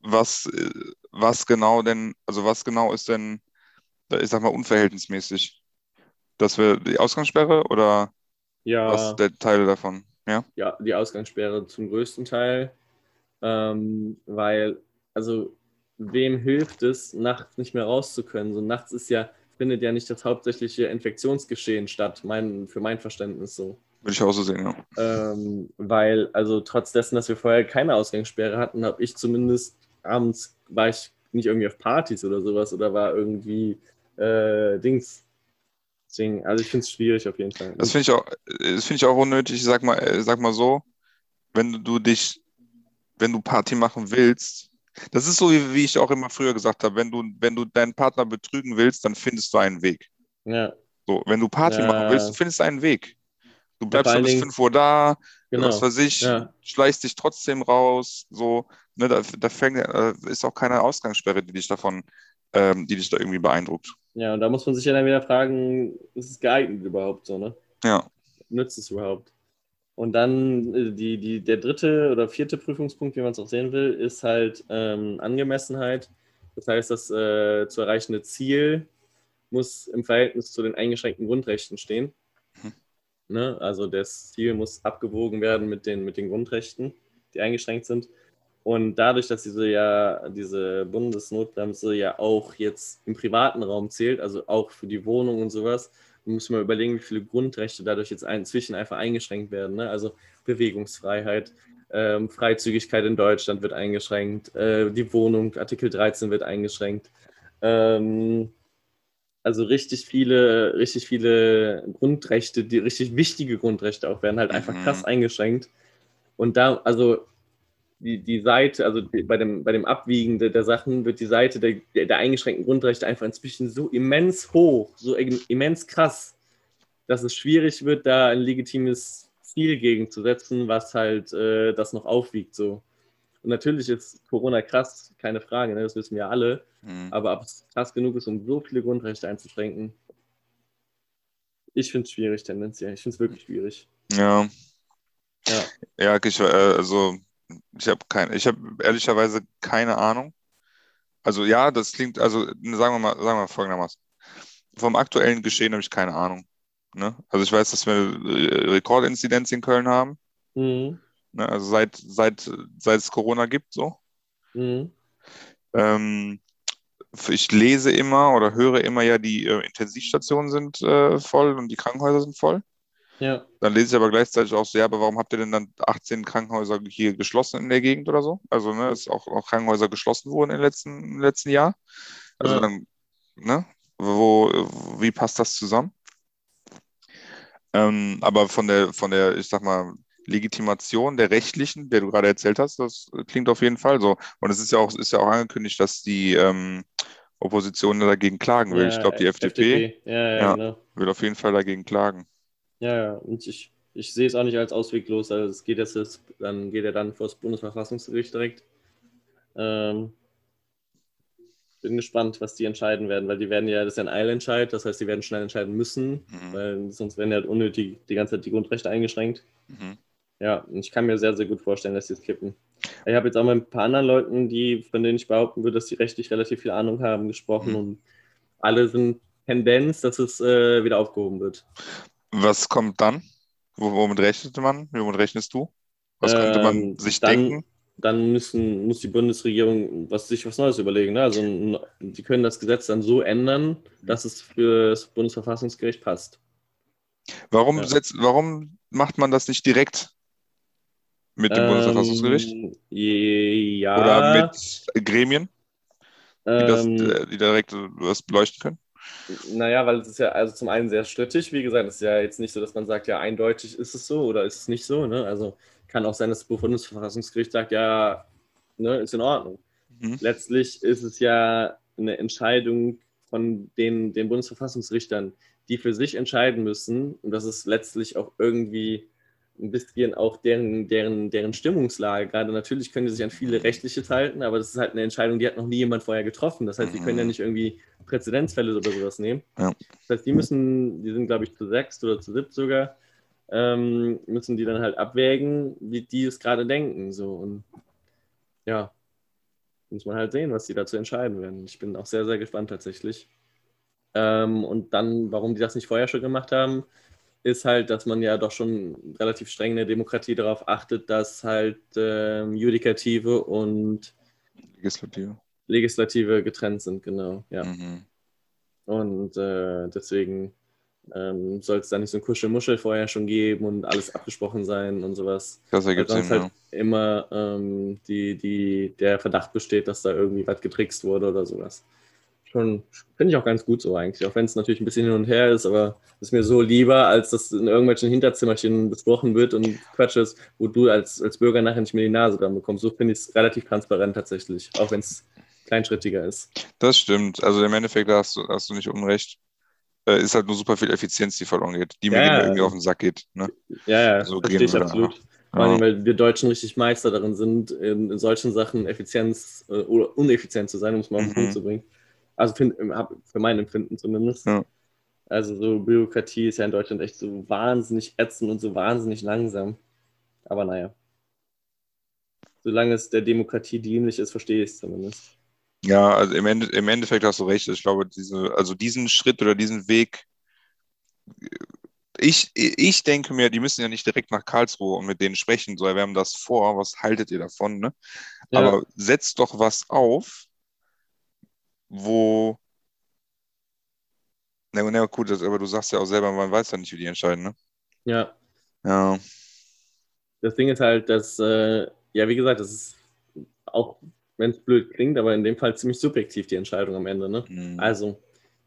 was, äh, was genau denn, also was genau ist denn, ich sag mal, unverhältnismäßig? Dass wir die Ausgangssperre oder Ja. was der Teil davon? Ja? ja, die Ausgangssperre zum größten Teil, ähm, weil, also wem hilft es, nachts nicht mehr raus zu können? So nachts ist ja, findet ja nicht das hauptsächliche Infektionsgeschehen statt, mein, für mein Verständnis so. Würde ich auch so sehen, ja. Ähm, weil, also trotz dessen, dass wir vorher keine Ausgangssperre hatten, habe ich zumindest abends, war ich nicht irgendwie auf Partys oder sowas oder war irgendwie äh, Dings. Also ich finde es schwierig auf jeden Fall. Das finde ich auch, das finde ich auch unnötig. Sag mal, äh, sag mal so, wenn du dich, wenn du Party machen willst, das ist so, wie, wie ich auch immer früher gesagt habe, wenn du, wenn du deinen Partner betrügen willst, dann findest du einen Weg. Ja. So, wenn du Party Ja. machen willst, du findest einen Weg. Du bleibst schon bis allen 5 Uhr da, Genau. was weiß ich, Ja. schleichst dich trotzdem raus, so, ne, da, da fängt, äh, ist auch keine Ausgangssperre, die dich davon, ähm, die dich da irgendwie beeindruckt. Ja, und da muss man sich ja dann wieder fragen, ist es geeignet überhaupt so, ne? Ja. Nützt es überhaupt? Und dann äh, die, die, der dritte oder vierte Prüfungspunkt, wie man es auch sehen will, ist halt ähm, Angemessenheit. Das heißt, das äh, zu erreichende Ziel muss im Verhältnis zu den eingeschränkten Grundrechten stehen. Mhm. Ne? Also das Ziel muss abgewogen werden mit den, mit den Grundrechten, die eingeschränkt sind. Und dadurch, dass diese ja, diese Bundesnotbremse ja auch jetzt im privaten Raum zählt, also auch für die Wohnung und sowas, muss man überlegen, wie viele Grundrechte dadurch jetzt inzwischen einfach eingeschränkt werden. Ne? Also Bewegungsfreiheit, ähm, Freizügigkeit in Deutschland wird eingeschränkt, äh, die Wohnung, Artikel 13 wird eingeschränkt. Ähm, also richtig viele, richtig viele Grundrechte, die richtig wichtige Grundrechte auch werden halt einfach Mhm. krass eingeschränkt. Und da, also die, die Seite, also bei, dem, bei dem Abwiegen der, der Sachen wird die Seite der, der, eingeschränkten Grundrechte einfach inzwischen so immens hoch, so im- immens krass, dass es schwierig wird, da ein legitimes Ziel gegenzusetzen, was halt äh, das noch aufwiegt. So. Und natürlich ist Corona krass, keine Frage, ne? das wissen wir alle. Mhm. Aber ob es krass genug ist, um so viele Grundrechte einzuschränken, ich finde es schwierig tendenziell. Ich finde es wirklich schwierig. Ja. Ja. Ja, ich, äh, also ich habe keine, ich habe ehrlicherweise keine Ahnung. Also ja, das klingt, also sagen wir mal, sagen wir mal folgendermaßen. Vom aktuellen Geschehen habe ich keine Ahnung. Ne? Also ich weiß, dass wir äh, Rekordinzidenz in Köln haben. Mhm. Ne? Also seit, seit, seit es Corona gibt, so. Mhm. Ähm, ich lese immer oder höre immer ja, die äh, Intensivstationen sind äh, voll und die Krankenhäuser sind voll. Ja. Dann lese ich aber gleichzeitig auch so, ja, aber warum habt ihr denn dann 18 Krankenhäuser hier geschlossen in der Gegend oder so? Also, ne, ist auch, auch Krankenhäuser geschlossen wurden im letzten, im letzten Jahr. Also Ja. dann, ne, wo, wie passt das zusammen? Ähm, aber von der, von der, ich sag mal, Legitimation der rechtlichen, der du gerade erzählt hast, das klingt auf jeden Fall so. Und es ist ja auch, ist ja auch angekündigt, dass die ähm, Opposition dagegen klagen will. ich Ja, glaube, die FDP, Ja, ja, Ja. genau. will auf jeden Fall dagegen klagen. Ja, ja. Und ich, ich sehe es auch nicht als ausweglos. Also es geht jetzt, jetzt- dann geht er dann vor das Bundesverfassungsgericht direkt. Ähm, bin gespannt, was die entscheiden werden, weil die werden ja, das ist ja ein Eilentscheid, das heißt, die werden schnell entscheiden müssen, Mhm. weil sonst werden ja halt unnötig die ganze Zeit die Grundrechte eingeschränkt. Mhm. Ja, und ich kann mir sehr, sehr gut vorstellen, dass sie es kippen. Ich habe jetzt auch mit ein paar anderen Leuten, die, von denen ich behaupten würde, dass sie rechtlich relativ viel Ahnung haben, gesprochen Mhm. und alle sind Tendenz, dass es äh, wieder aufgehoben wird. Was kommt dann? Wo- Womit rechnete man? Womit rechnest du? Was könnte man Ähm, sich dann- denken? Dann müssen, muss die Bundesregierung was, sich was Neues überlegen. Ne? Also die können das Gesetz dann so ändern, dass es für das Bundesverfassungsgericht passt. Warum, ja. setzt, warum macht man das nicht direkt mit dem Bundesverfassungsgericht? Ähm, ja. Oder mit Gremien, die, das, ähm, äh, die direkt das beleuchten können? Naja, weil es ist ja also zum einen sehr strittig, wie gesagt, es ist ja jetzt nicht so, dass man sagt, ja, eindeutig ist es so oder ist es nicht so. Ne? Also kann auch sein, dass das Bundesverfassungsgericht sagt, ja, ne, ist in Ordnung. Mhm. Letztlich ist es ja eine Entscheidung von den, den Bundesverfassungsrichtern, die für sich entscheiden müssen. Und das ist letztlich auch irgendwie ein bisschen auch deren, deren, deren Stimmungslage. Gerade natürlich können die sich an viele Rechtliches halten, aber das ist halt eine Entscheidung, die hat noch nie jemand vorher getroffen. Das heißt, die können ja Mhm. nicht irgendwie Präzedenzfälle oder sowas nehmen. Ja. Das heißt, die müssen, die sind, glaube ich, zu sechs oder zu siebt sogar, ähm, müssen die dann halt abwägen, wie die es gerade denken. So. Und ja, muss man halt sehen, was die dazu entscheiden werden. Ich bin auch sehr, sehr gespannt tatsächlich. Ähm, und dann, warum die das nicht vorher schon gemacht haben, ist halt, dass man ja doch schon relativ streng in der Demokratie darauf achtet, dass halt ähm, Judikative und Legislative. Legislative getrennt sind, genau, ja. Mhm. Und äh, deswegen ähm, soll es da nicht so ein Kuschelmuschel vorher schon geben und alles abgesprochen sein und sowas. Das ergibt Weil sonst halt ja. immer ähm, die, die, der Verdacht besteht, dass da irgendwie was getrickst wurde oder sowas. Schon finde ich auch ganz gut so eigentlich, auch wenn es natürlich ein bisschen hin und her ist, aber ist mir so lieber, als dass in irgendwelchen Hinterzimmerchen besprochen wird und Quatsch ist, wo du als, als Bürger nachher nicht mehr die Nase dran bekommst. So finde ich es relativ transparent tatsächlich, auch wenn es kleinschrittiger ist. Das stimmt. Also im Endeffekt hast du, hast du nicht unrecht. Äh, ist halt nur super viel Effizienz, die verloren geht, die mir Ja, irgendwie auf den Sack geht. Ne? Ja, ja, So verstehe ich absolut. Vor allem, weil wir Deutschen richtig Meister darin sind, in, in solchen Sachen Effizienz äh, oder uneffizient zu sein, um es mal auf den Mhm. Punkt zu bringen. Also hab- für mein Empfinden zumindest. Ja. Also so Bürokratie ist ja in Deutschland echt so wahnsinnig ätzend und so wahnsinnig langsam. Aber naja. Solange es der Demokratie dienlich ist, verstehe ich es zumindest. Ja, also im, Ende, im Endeffekt hast du recht. Ich glaube, diese, also diesen Schritt oder diesen Weg, ich, ich denke mir, die müssen ja nicht direkt nach Karlsruhe und mit denen sprechen, so, wir haben das vor, was haltet ihr davon, ne? Ja. Aber setzt doch was auf, wo. Na, na gut, das, aber du sagst ja auch selber, man weiß ja nicht, wie die entscheiden, ne? Ja, Ja. das Ding ist halt, dass, äh, ja, wie gesagt, das ist auch, wenn es blöd klingt, aber in dem Fall ziemlich subjektiv die Entscheidung am Ende, ne? Mhm. Also,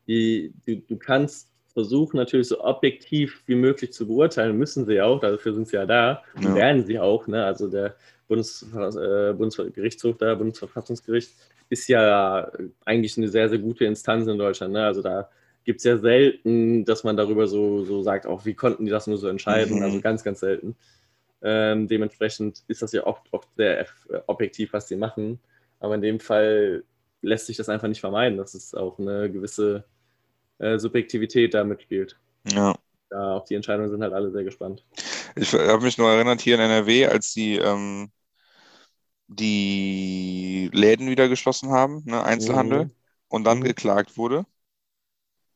die, du, du kannst versuchen, natürlich so objektiv wie möglich zu beurteilen, müssen sie auch, dafür sind sie ja da Ja. werden sie auch. Ne? Also der Bundes, äh, Bundesgerichtshof, da, Bundesverfassungsgericht, ist ja eigentlich eine sehr, sehr gute Instanz in Deutschland. Ne? Also da gibt es ja selten, dass man darüber so, so sagt, auch wie konnten die das nur so entscheiden? Mhm. Also ganz, ganz selten. Ähm, dementsprechend ist das ja oft, oft sehr objektiv, was sie machen. Aber in dem Fall lässt sich das einfach nicht vermeiden, dass es auch eine gewisse äh, Subjektivität da mitspielt. Ja. Da auf die Entscheidungen sind halt alle sehr gespannt. Ich habe mich nur erinnert, hier in NRW, als die, ähm, die Läden wieder geschlossen haben, ne, Einzelhandel, Mhm. und dann Mhm. geklagt wurde.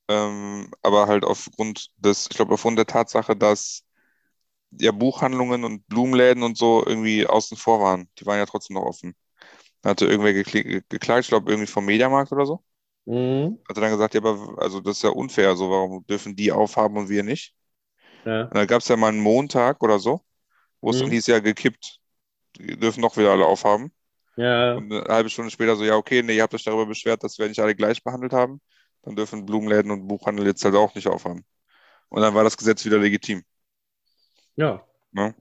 Ähm, aber halt aufgrund des, ich glaube, aufgrund der Tatsache, dass ja Buchhandlungen und Blumenläden und so irgendwie außen vor waren. Die waren ja trotzdem noch offen. Da hatte irgendwer gekli- geklagt, ich glaube, irgendwie vom Mediamarkt oder so. Mhm. Hatte dann gesagt, ja, aber also das ist ja unfair, so warum dürfen die aufhaben und wir nicht? Ja. Und dann gab es ja mal einen Montag oder so, wo es dann Mhm. hieß, ja, gekippt. Die dürfen doch wieder alle aufhaben. ja, Und eine halbe Stunde später so, ja, okay, nee, ihr habt euch darüber beschwert, dass wir nicht alle gleich behandelt haben. Dann dürfen Blumenläden und Buchhandel jetzt halt auch nicht aufhaben. Und dann war das Gesetz wieder legitim. ja. Ne?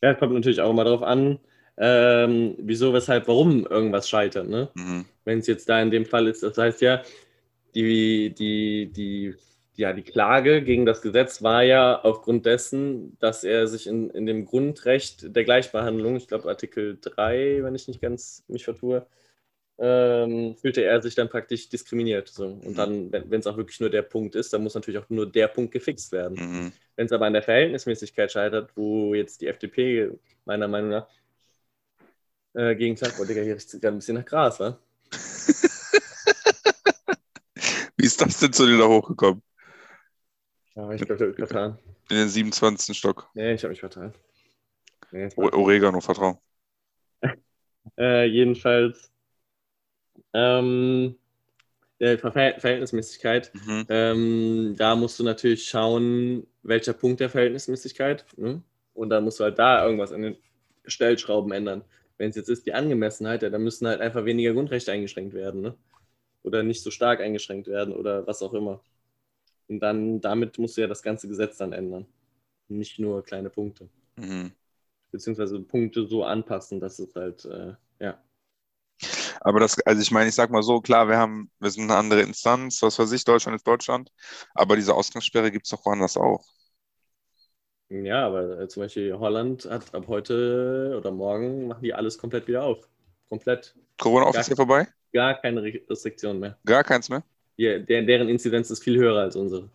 Ja, es kommt natürlich auch immer darauf an, ähm, wieso, weshalb, warum irgendwas scheitert. Ne? Mhm. Wenn es jetzt da in dem Fall ist, das heißt ja, die, die, die, ja, die Klage gegen das Gesetz war ja aufgrund dessen, dass er sich in, in dem Grundrecht der Gleichbehandlung, ich glaube Artikel 3, wenn ich nicht ganz mich vertue, ähm, fühlte er sich dann praktisch diskriminiert. So. Und Mhm. dann, wenn es auch wirklich nur der Punkt ist, dann muss natürlich auch nur der Punkt gefixt werden. Mhm. Wenn es aber an der Verhältnismäßigkeit scheitert, wo jetzt die FDP meiner Meinung nach äh, gegen klagt, boah, Digga, hier riecht es gerade ein bisschen nach Gras, wa? Wie ist das denn zu dir da hochgekommen? Ja, ich glaube, ich habe mich vertan. In den 27. Stock. Nee, ich habe mich vertan. Nee, Oregano, vertrau. äh, jedenfalls ähm, äh, Ver Verhältnismäßigkeit. Mhm. Ähm, da musst du natürlich schauen, welcher Punkt der Verhältnismäßigkeit. Ne? Und dann musst du halt da irgendwas an den Stellschrauben ändern. Wenn es jetzt ist die Angemessenheit, ja, dann müssen halt einfach weniger Grundrechte eingeschränkt werden. Ne? Oder nicht so stark eingeschränkt werden oder was auch immer. Und dann damit musst du ja das ganze Gesetz dann ändern. Nicht nur kleine Punkte. Mhm. Beziehungsweise Punkte so anpassen, dass es halt, äh, ja. Aber das, also ich meine, ich sag mal so, klar, wir haben, wir sind eine andere Instanz, was weiß ich, Deutschland ist Deutschland, aber diese Ausgangssperre gibt es doch woanders auch. Ja, aber äh, zum Beispiel Holland hat ab heute oder morgen machen die alles komplett wieder auf. Komplett. Corona Ja. offiziell vorbei? Gar keine Re- Restriktionen mehr. Gar keins mehr? Die, der, deren Inzidenz ist viel höher als unsere.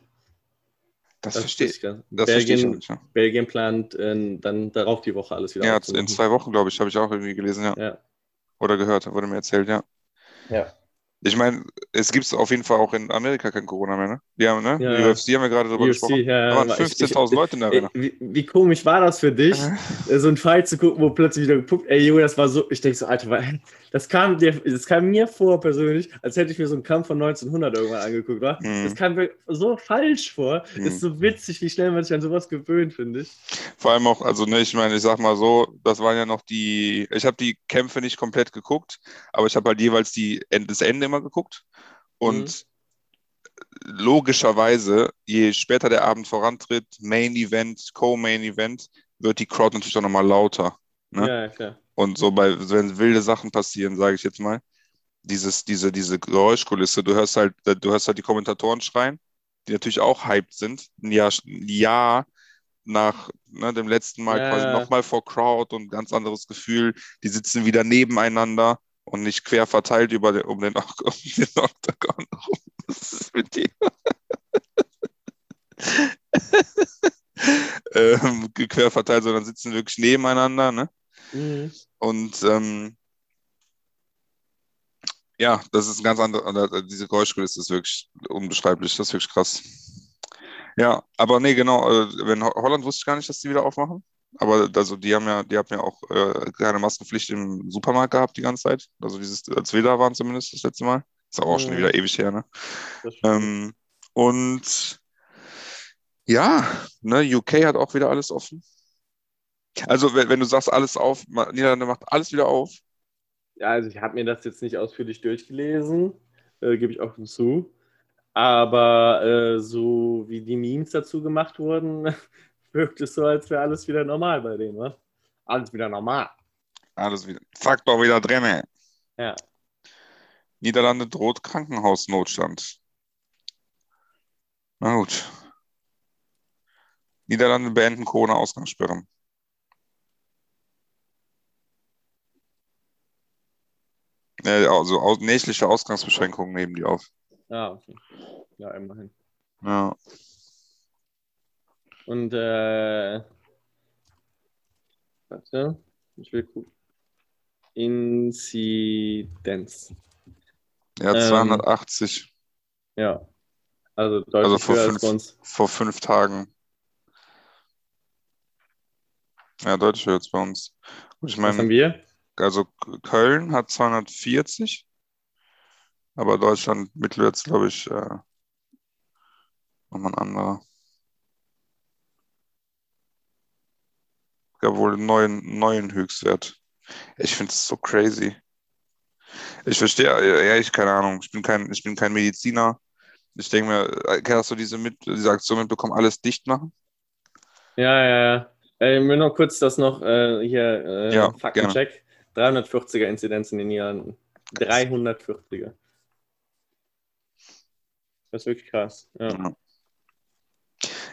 Das, Das verstehe ganz- das verstehe ich Belgien, nicht. Ja, Belgien plant äh, dann darauf die Woche alles wieder ja in zwei Wochen, glaube ich, habe ich auch irgendwie gelesen, ja. Ja. Oder gehört, wurde mir erzählt, ja. ja. Ich meine, es gibt auf jeden Fall auch in Amerika kein Corona mehr, ne? Die haben, ne? Ja. UFC haben wir gerade drüber UFC, gesprochen. ja, da waren aber ich- 15.000 Leute in der Ey, Arena. wie, wie komisch war das für dich, äh, so einen Fight zu gucken, wo plötzlich wieder gepumpt, ey Junge, das war so, ich denke so, Alter, das kam, dir, das kam mir vor persönlich, als hätte ich mir so einen Kampf von 1900 irgendwann angeguckt, wa? Mhm. Das kam mir so falsch vor, Mhm. ist so witzig, wie schnell man sich an sowas gewöhnt, finde ich. Vor allem auch, also ne, ich meine, ich sag mal so, das waren ja noch die, ich habe die Kämpfe nicht komplett geguckt, aber ich habe halt jeweils die, das Ende immer geguckt. Und logischerweise, je später der Abend vorantritt, Main Event, Co-Main Event, wird die Crowd natürlich auch nochmal lauter. Ne? Ja, klar. Und so bei, wenn wilde Sachen passieren, sage ich jetzt mal, dieses, diese, diese Geräuschkulisse, du hörst halt, du hörst halt die Kommentatoren schreien, die natürlich auch hyped sind, ein Jahr, ein Jahr nach ne, dem letzten Mal Ja. quasi nochmal vor Crowd und ganz anderes Gefühl, die sitzen wieder nebeneinander und nicht quer verteilt über den, um, den, um den Octagon rum. Was ist mit dir? ähm, quer verteilt, sondern sitzen wirklich nebeneinander, ne? Mhm. Und ähm, ja, das ist ein ganz anderer, diese Geräuschkulisse ist wirklich unbeschreiblich, das ist wirklich krass. Ja, aber nee, genau, äh, wenn Ho- Holland wusste ich gar nicht, dass die wieder aufmachen. Aber also die haben ja, die haben ja auch äh, keine Maskenpflicht im Supermarkt gehabt die ganze Zeit. Also dieses, als wir da waren zumindest das letzte Mal. Ist aber auch schon Mhm. wieder ewig her, ne? Ähm, und ja, ne, UK hat auch wieder alles offen. Also, wenn, wenn du sagst, alles auf, Niederlande macht alles wieder auf. Ja, also ich habe mir das jetzt nicht ausführlich durchgelesen, äh, gebe ich auch zu. Aber äh, so wie die Memes dazu gemacht wurden, wirkt es so, als wäre alles wieder normal bei denen, wa? Alles wieder normal. Alles wieder. Faktor wieder drin. Ja. Niederlande droht Krankenhausnotstand. Na gut. Niederlande beenden Corona-Ausgangssperren. Also aus, nächtliche Ausgangsbeschränkungen nehmen die auf. Ah, okay. Ja, immerhin. Ja. Und äh, warte, ich will gucken. Inzidenz. Ja, Ähm. 280 Ja. Also deutlich Also vor höher als fünf- bei uns. vor fünf Tagen. Ja, deutlich höher als bei uns. Und ich Was haben meine, wir? also Köln hat 240, aber Deutschland mittelwärts, glaube ich, äh, nochmal ein anderer. Gab wohl einen neuen, neuen Höchstwert. Ich finde es so crazy. Ich verstehe, ja, ich keine Ahnung, ich bin kein, ich bin kein Mediziner. Ich denke mir, äh, hast du diese, mit, diese Aktion mitbekommen, alles dicht machen? Ja, ja, ja. Äh, Ich will noch kurz das noch äh, hier äh, Ja, Faktencheck. 340er Inzidenz in den Niederlanden. 340er. Das ist wirklich krass. Ja. Ja.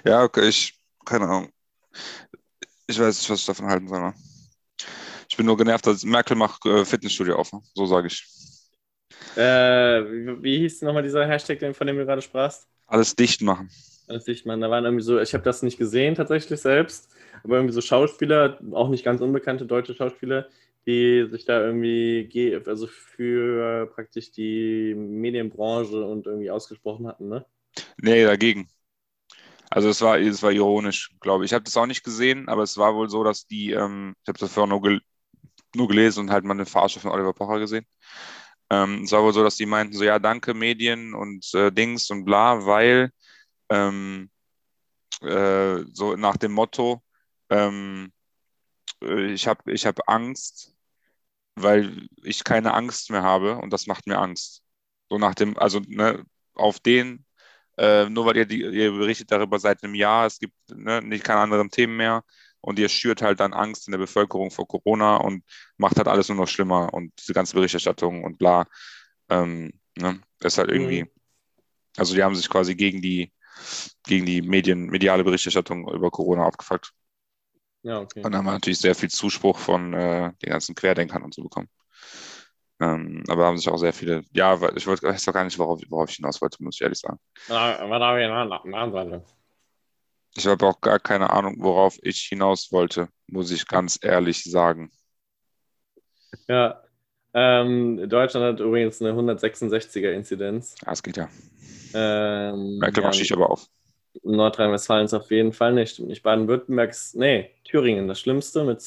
Ja, okay, ich, keine Ahnung. Ich weiß nicht, was ich davon halten soll. ne? Ich bin nur genervt, dass Merkel macht äh, Fitnessstudio auf. ne? So sage ich. Äh, wie, wie hieß nochmal dieser Hashtag, von dem du gerade sprachst? Alles dicht machen. Alles dicht, man. Da waren irgendwie so, ich habe das nicht gesehen tatsächlich selbst, aber irgendwie so Schauspieler, auch nicht ganz unbekannte deutsche Schauspieler, die sich da irgendwie ge- also für praktisch die Medienbranche und irgendwie ausgesprochen hatten, ne? Nee, dagegen. Also es war, es war ironisch, glaube ich. Ich habe das auch nicht gesehen, aber es war wohl so, dass die, ähm, ich habe das vorher nur, gel nur gelesen und halt mal eine Verarsche von Oliver Pocher gesehen. Ähm, es war wohl so, dass die meinten so, ja, danke Medien und äh, Dings und bla, weil ähm, äh, so nach dem Motto, ähm, äh, ich habe ich hab Angst, weil ich keine Angst mehr habe und das macht mir Angst. So nach dem, also ne, auf den äh, nur weil ihr, die, ihr berichtet darüber seit einem Jahr, es gibt ne, nicht keine anderen Themen mehr und ihr schürt halt dann Angst in der Bevölkerung vor Corona und macht halt alles nur noch schlimmer und diese ganze Berichterstattung und bla. Ähm, ne, ist halt irgendwie, Mhm. also die haben sich quasi gegen die, gegen die Medien, mediale Berichterstattung über Corona abgefuckt. Ja, okay. Und haben wir natürlich sehr viel Zuspruch von äh, den ganzen Querdenkern und so bekommen. Ähm, aber haben sich auch sehr viele, ja, ich wollte, ich weiß doch gar nicht, worauf, worauf ich hinaus wollte, muss ich ehrlich sagen. Was habe ich Antwort. Ich habe auch gar keine Ahnung, worauf ich hinaus wollte, muss ich ganz ehrlich sagen. Ja, Ähm, Deutschland hat übrigens eine 166er Inzidenz. Ja, das geht ja. Ähm, Merkel ja, Schicht aber auf. Nordrhein-Westfalen ist auf jeden Fall nicht. Nicht Baden-Württemberg ist, nee, Thüringen das Schlimmste mit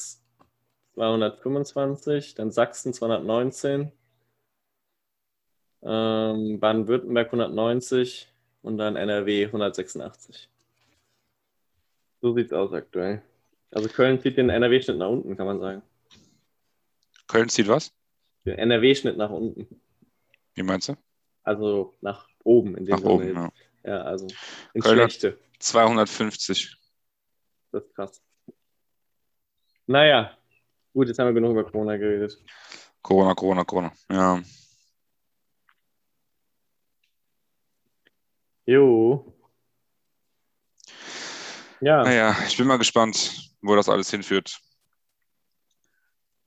225, dann Sachsen 219, ähm, Baden-Württemberg 190 und dann NRW 186. So sieht's aus aktuell. Also Köln zieht den NRW-Schnitt nach unten, kann man sagen. Köln zieht was? Den NRW-Schnitt nach unten. Wie meinst du? Also nach oben in dem Nach Sinne oben, ja. Ja, also ins Köln hat- Schlechte. 250. Das ist krass. Naja, gut, jetzt haben wir genug über Corona geredet. Corona, Corona, Corona. Ja. Jo. Ja, Naja, ich bin mal gespannt, wo das alles hinführt.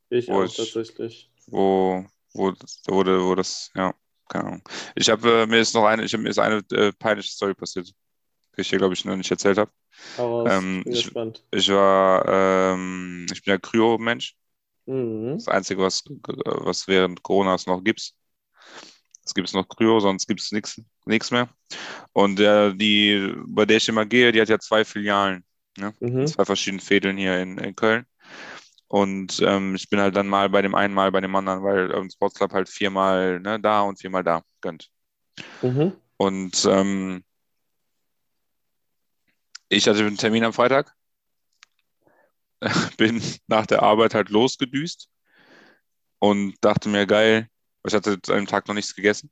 ich wo auch ich- tatsächlich. Wo, wo, wo, wo das, ja, keine Ahnung. Ich habe, äh, mir ist noch eine, ich hab, mir ist eine äh, peinliche Story passiert, die ich hier, glaube ich, noch nicht erzählt habe. Ähm, ich-. Ich war, ähm, ich bin ja Kryo-Mensch. Mhm. Das Einzige, was, was während Coronas noch gibt. Es gibt noch Kryo, sonst gibt es nichts mehr. Und der, die, bei der ich immer gehe, die hat ja zwei Filialen, Mhm. zwei verschiedene Fädeln hier in, in Köln. Und ähm, ich bin halt dann mal bei dem einen, mal bei dem anderen, weil ähm, Sports Club halt viermal ne, da und viermal da gönnt. Mhm. Und ähm, ich hatte einen Termin am Freitag, bin nach der Arbeit halt losgedüst und dachte mir, geil, ich hatte an dem Tag noch nichts gegessen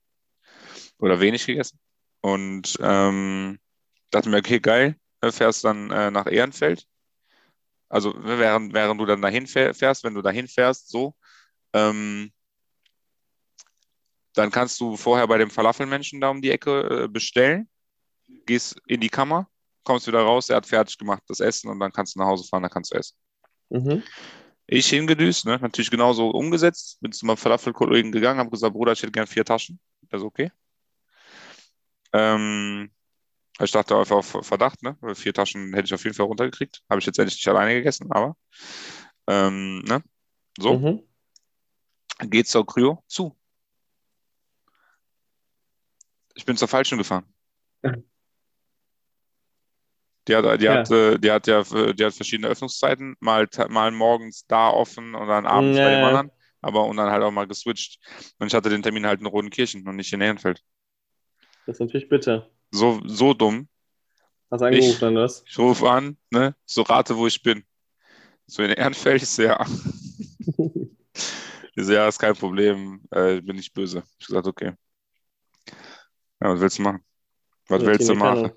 oder wenig gegessen. Und ähm, dachte mir, okay, geil, äh, fährst dann äh, nach Ehrenfeld. Also während, während du dann dahin fähr- fährst, wenn du dahin fährst, so, ähm, dann kannst du vorher bei dem Falafelmenschen da um die Ecke äh, bestellen, gehst in die Kammer, kommst wieder raus, er hat fertig gemacht das Essen und dann kannst du nach Hause fahren, dann kannst du essen. Mhm. Ich hingedüst, ne? natürlich genauso umgesetzt, bin zu meinem Falafelkollegen gegangen, habe gesagt, Bruder, ich hätte gern vier Taschen. Das ist okay. Ähm, ich dachte einfach auf Verdacht, ne? Vier Taschen hätte ich auf jeden Fall runtergekriegt. Habe ich jetzt endlich nicht alleine gegessen, aber ähm, ne? So, Mhm. geht zur Kryo zu. Ich bin zur falschen gefahren. Die hat, die, Ja. hat, äh, die, hat ja, die hat verschiedene Öffnungszeiten, mal, mal morgens da offen und dann abends bei dem anderen, aber und dann halt auch mal geswitcht. Und ich hatte den Termin halt in Rodenkirchen und nicht in Ehrenfeld. Das ist natürlich bitter. So, so dumm. Hast du angerufen dann was? Ich rufe an, ne? So rate, wo ich bin. So in Ehrenfeld ist ja. Ich so, ja, ist kein Problem, äh, bin nicht böse. Ich gesagt, okay. Ja, was willst du machen? Was willst du machen?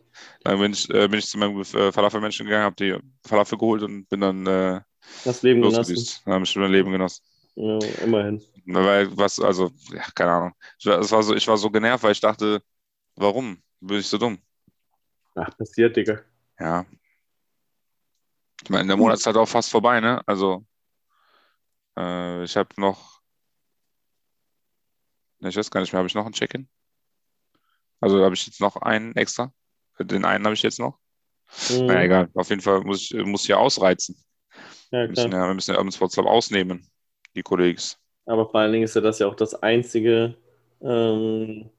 Dann bin ich, äh, bin ich zu meinem äh, Falafelmenschen gegangen, habe die Falafel geholt und bin dann äh, Das Leben genossen. Dann habe ich mein Leben genossen. Ja, immerhin. Weil was, also, ja, keine Ahnung. Ich war, es war so, ich war so genervt, weil ich dachte, warum bin ich so dumm? Ach, passiert, Digga. Ja. Ich meine, der Monat ist halt auch fast vorbei, ne? Also, äh, ich habe noch, ich weiß gar nicht mehr, habe ich noch ein Check-in? Also habe ich jetzt noch einen extra? Den einen habe ich jetzt noch. Mhm. Naja, egal. Auf jeden Fall muss ich muss hier ausreizen. Ja, Wir müssen klar. ja, wir müssen ja Urban Sports Club ausnehmen, die Kollegen. Aber vor allen Dingen ist ja das ja auch das einzige, ähm,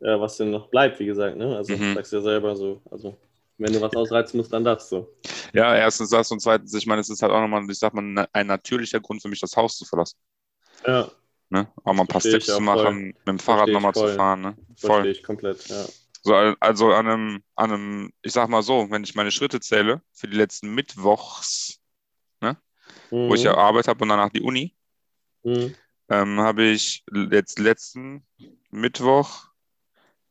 ja, was denn noch bleibt, wie gesagt, ne? Also, Mhm. sagst du ja selber so. Also, wenn du was ausreizen musst, dann das so. Ja, erstens das und zweitens, ich meine, es ist halt auch nochmal, ich sag mal, na- ein natürlicher Grund für mich, das Haus zu verlassen. Ja, Ne? Auch mal ein paar Verstehe Steps zu auch voll. machen, mit dem Fahrrad Verstehe nochmal zu fahren. Ne? verstehe Voll. ich komplett, ja. So, also an einem, an einem, ich sag mal so, wenn ich meine Schritte zähle für die letzten Mittwochs, wo ich Mhm. ja Arbeit habe und danach die Uni, Mhm. ähm, habe ich jetzt letzten Mittwoch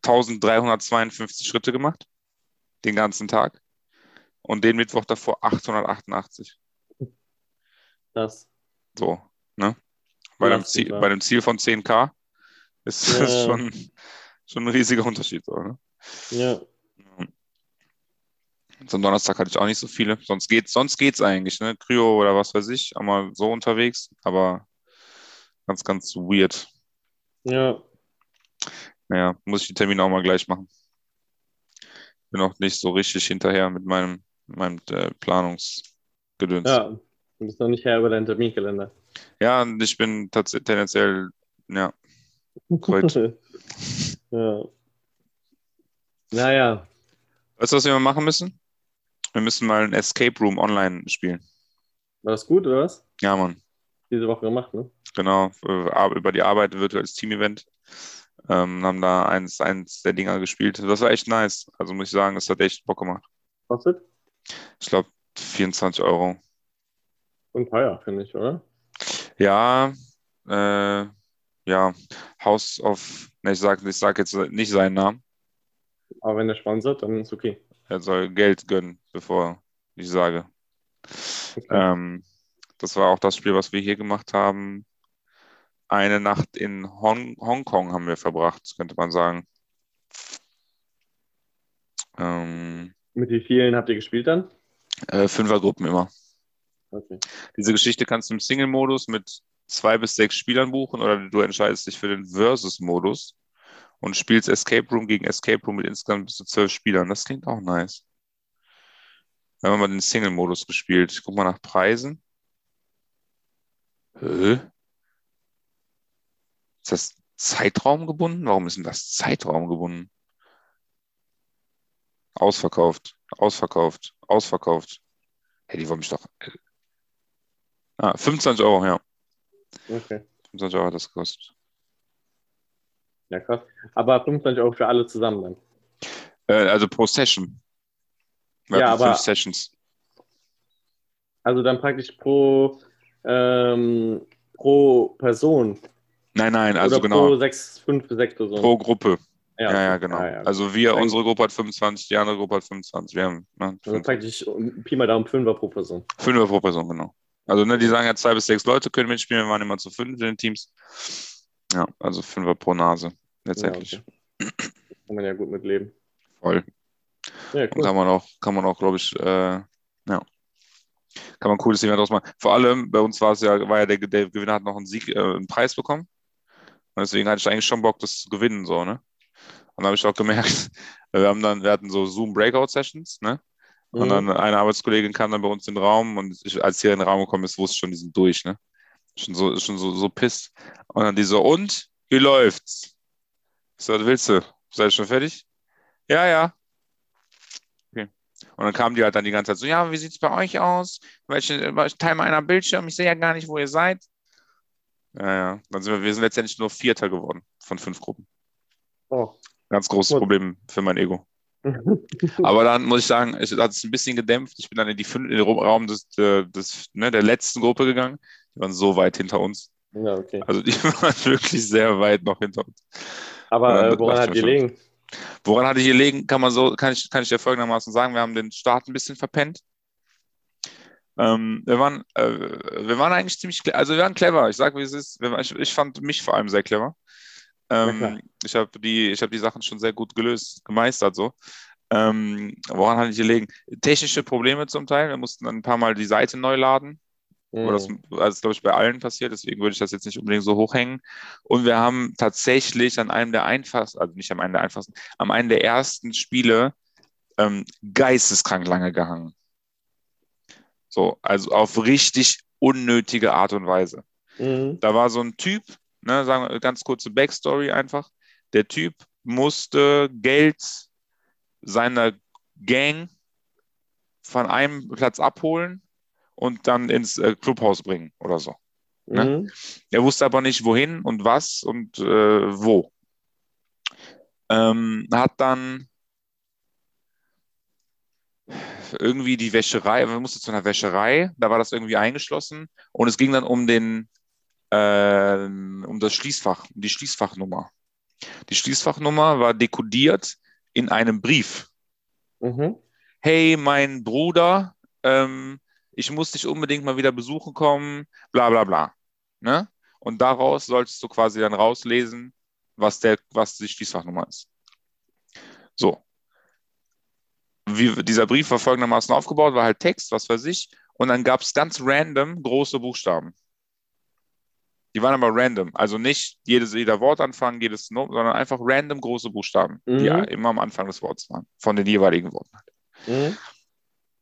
1352 Schritte gemacht, den ganzen Tag. Und den Mittwoch davor 888. Das. So, ne? Bei dem, Belastend, Ziel, bei dem Ziel von 10k ist Ja. das schon, schon ein riesiger Unterschied. So, ne? Ja. Zum Donnerstag hatte ich auch nicht so viele. Sonst geht sonst geht's eigentlich, ne? Kryo oder was weiß ich, einmal so unterwegs, aber ganz, ganz weird. Ja. Naja, muss ich die Termine auch mal gleich machen. Bin auch nicht so richtig hinterher mit meinem, meinem äh, Planungsgedöns. Ja. Du bist noch nicht her über deinen Terminkalender. Ja, und ich bin tendenziell, ja, ja. Naja, Weißt du, was wir mal machen müssen? Wir müssen mal ein Escape Room online spielen. war das gut oder was? Ja, Mann. Diese Woche gemacht, ne? Genau. äh, Über die Arbeit, virtuelles Team-Event. Ähm, haben da eins, eins der Dinger gespielt. Das war echt nice. Also muss ich sagen, es hat echt Bock gemacht. Kostet? Ich glaube, 24 Euro. Und teuer, finde ich, oder? Ja, äh, ja, House of, ne, ich sag, ich sag jetzt nicht seinen Namen. Aber wenn der sponsert, dann ist okay. Er soll Geld gönnen, bevor ich sage. okay. Ähm, das war auch das Spiel, was wir hier gemacht haben. Eine Nacht in Hong Hongkong haben wir verbracht, könnte man sagen. Ähm, Mit wie vielen habt ihr gespielt dann? äh, Fünfergruppen immer. Okay. Diese Geschichte kannst du im Single-Modus mit zwei bis sechs Spielern buchen oder du entscheidest dich für den Versus-Modus und spielst Escape Room gegen Escape Room mit insgesamt bis zu zwölf Spielern. Das klingt auch nice. Wir haben mal den Single-Modus gespielt. Ich guck mal nach Preisen. Hä? Ist das Zeitraum gebunden? Warum ist denn das Zeitraum gebunden? Ausverkauft, ausverkauft, ausverkauft. Hey, die wollen mich doch. Ah, 25 Euro, ja. okay. 25 Euro hat das gekostet. Ja, krass. Aber 25 Euro für alle zusammen dann. Äh, also pro Session. Wir Ja, aber- fünf Sessions. Also dann praktisch pro, ähm, pro Person. Nein, nein, also Oder genau. pro sechs, fünf bis sechs Personen. Pro Gruppe. ja, Ja, ja, genau. Ah, ja. Also wir, unsere Gruppe hat 25, die andere Gruppe hat 25. Wir haben ne, also praktisch Pi mal Daumen Fünfer pro Person. Fünfer pro Person, genau. Also ne, die sagen ja, zwei bis sechs Leute können mitspielen, wir waren immer zu fünf in den Teams. Ja, also Fünfer pro Nase, letztendlich. Ja, okay. Kann man ja gut mitleben. Voll. Ja, Und cool. kann man auch, kann man auch, glaube ich, äh, ja. Kann man ein cooles Event draus machen. Vor allem, bei uns war es ja, war ja der, der Gewinner hat noch einen Sieg, äh, einen Preis bekommen. Und deswegen hatte ich eigentlich schon Bock, das zu gewinnen, so, ne? Und da habe ich auch gemerkt, wir haben dann, wir hatten so Zoom-Breakout-Sessions, ne? Und Mhm. dann eine Arbeitskollegin kam dann bei uns in den Raum und ich, als sie in den Raum gekommen ist, wusste ich schon, die sind durch, ne? Schon so, schon so, so pisst. Und dann die so, und? Wie läuft's? Ich so, was willst du? Seid ihr schon fertig? Ja, ja. Okay. Und dann kamen die halt dann die ganze Zeit so, ja, wie sieht's bei euch aus? Welche, Teil meiner Bildschirm? Ich sehe ja gar nicht, wo ihr seid. Ja, ja. Dann sind wir, wir sind letztendlich nur Vierter geworden von fünf Gruppen. Oh. Ganz großes. Problem für mein Ego. Aber dann muss ich sagen, es hat es ein bisschen gedämpft. Ich bin dann in, die in den Raum des, der- des, ne, der letzten Gruppe gegangen. Die waren so weit hinter uns. ja, okay. Also die waren wirklich sehr weit noch hinter uns. Aber Ja, äh, das woran hat ich die liegen? Woran hatte ich gelegen, kann man so, kann ich, kann ich dir folgendermaßen sagen, wir haben den Start ein bisschen verpennt. Ähm, wir, waren, äh, wir waren eigentlich ziemlich, also wir waren clever. Ich sage, wie es ist. Ich, ich fand mich vor allem sehr clever. Ähm, ich habe die, ich hab die Sachen schon sehr gut gelöst, gemeistert so. Ähm, woran hatte ich gelegen? Technische Probleme zum Teil. Wir mussten dann ein paar Mal die Seite neu laden. Aber das, Mhm. das ist, glaube ich, bei allen passiert, deswegen würde ich das jetzt nicht unbedingt so hochhängen. Und wir haben tatsächlich an einem der einfachsten, also nicht an einem der einfachsten, am einen der ersten Spiele ähm, geisteskrank lange gehangen. So, also auf richtig unnötige Art und Weise. Mhm. Da war so ein Typ, ne, sagen wir ganz kurze Backstory einfach. Der Typ musste Geld seiner Gang von einem Platz abholen und dann ins äh, Clubhaus bringen oder so. Ne? Mhm. Er wusste aber nicht, wohin und was und äh, wo. Ähm, hat dann irgendwie die Wäscherei, man musste zu einer Wäscherei, da war das irgendwie eingeschlossen und es ging dann um den, äh, um das Schließfach, um die Schließfachnummer. Die Schließfachnummer war dekodiert in einem Brief. Mhm. Hey, mein Bruder, ähm, ich muss dich unbedingt mal wieder besuchen kommen, bla bla bla. Ne? Und daraus solltest du quasi dann rauslesen, was, der, was die Schließfachnummer ist. So. Wie, dieser Brief war folgendermaßen aufgebaut, war halt Text, was weiß ich, und dann gab es ganz random große Buchstaben. Die waren aber random, also nicht jedes, jeder Wortanfang, jedes No, sondern einfach random große Buchstaben, die Mhm. ja immer am Anfang des Wortes waren, von den jeweiligen Worten. Mhm.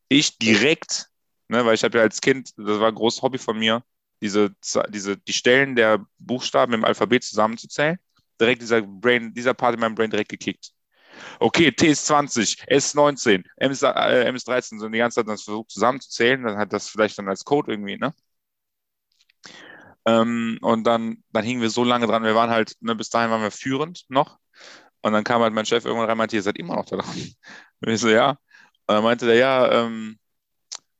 ich direkt, ne, weil ich habe ja als Kind, das war ein großes Hobby von mir, diese, diese, die Stellen der Buchstaben im Alphabet zusammenzuzählen. Direkt dieser Brain, dieser Part in meinem Brain direkt gekickt. Okay, T ist 20, S ist 19, M ist, äh, M ist 13, so die ganze Zeit das versucht zusammenzuzählen, dann hat das vielleicht dann als Code irgendwie, ne? Ähm, und dann, dann hingen wir so lange dran, wir waren halt, ne, bis dahin waren wir führend noch. Und dann kam halt mein Chef irgendwann rein und meinte, ihr seid immer noch da dran. Und ich so, ja. Und dann meinte der, ja, ähm,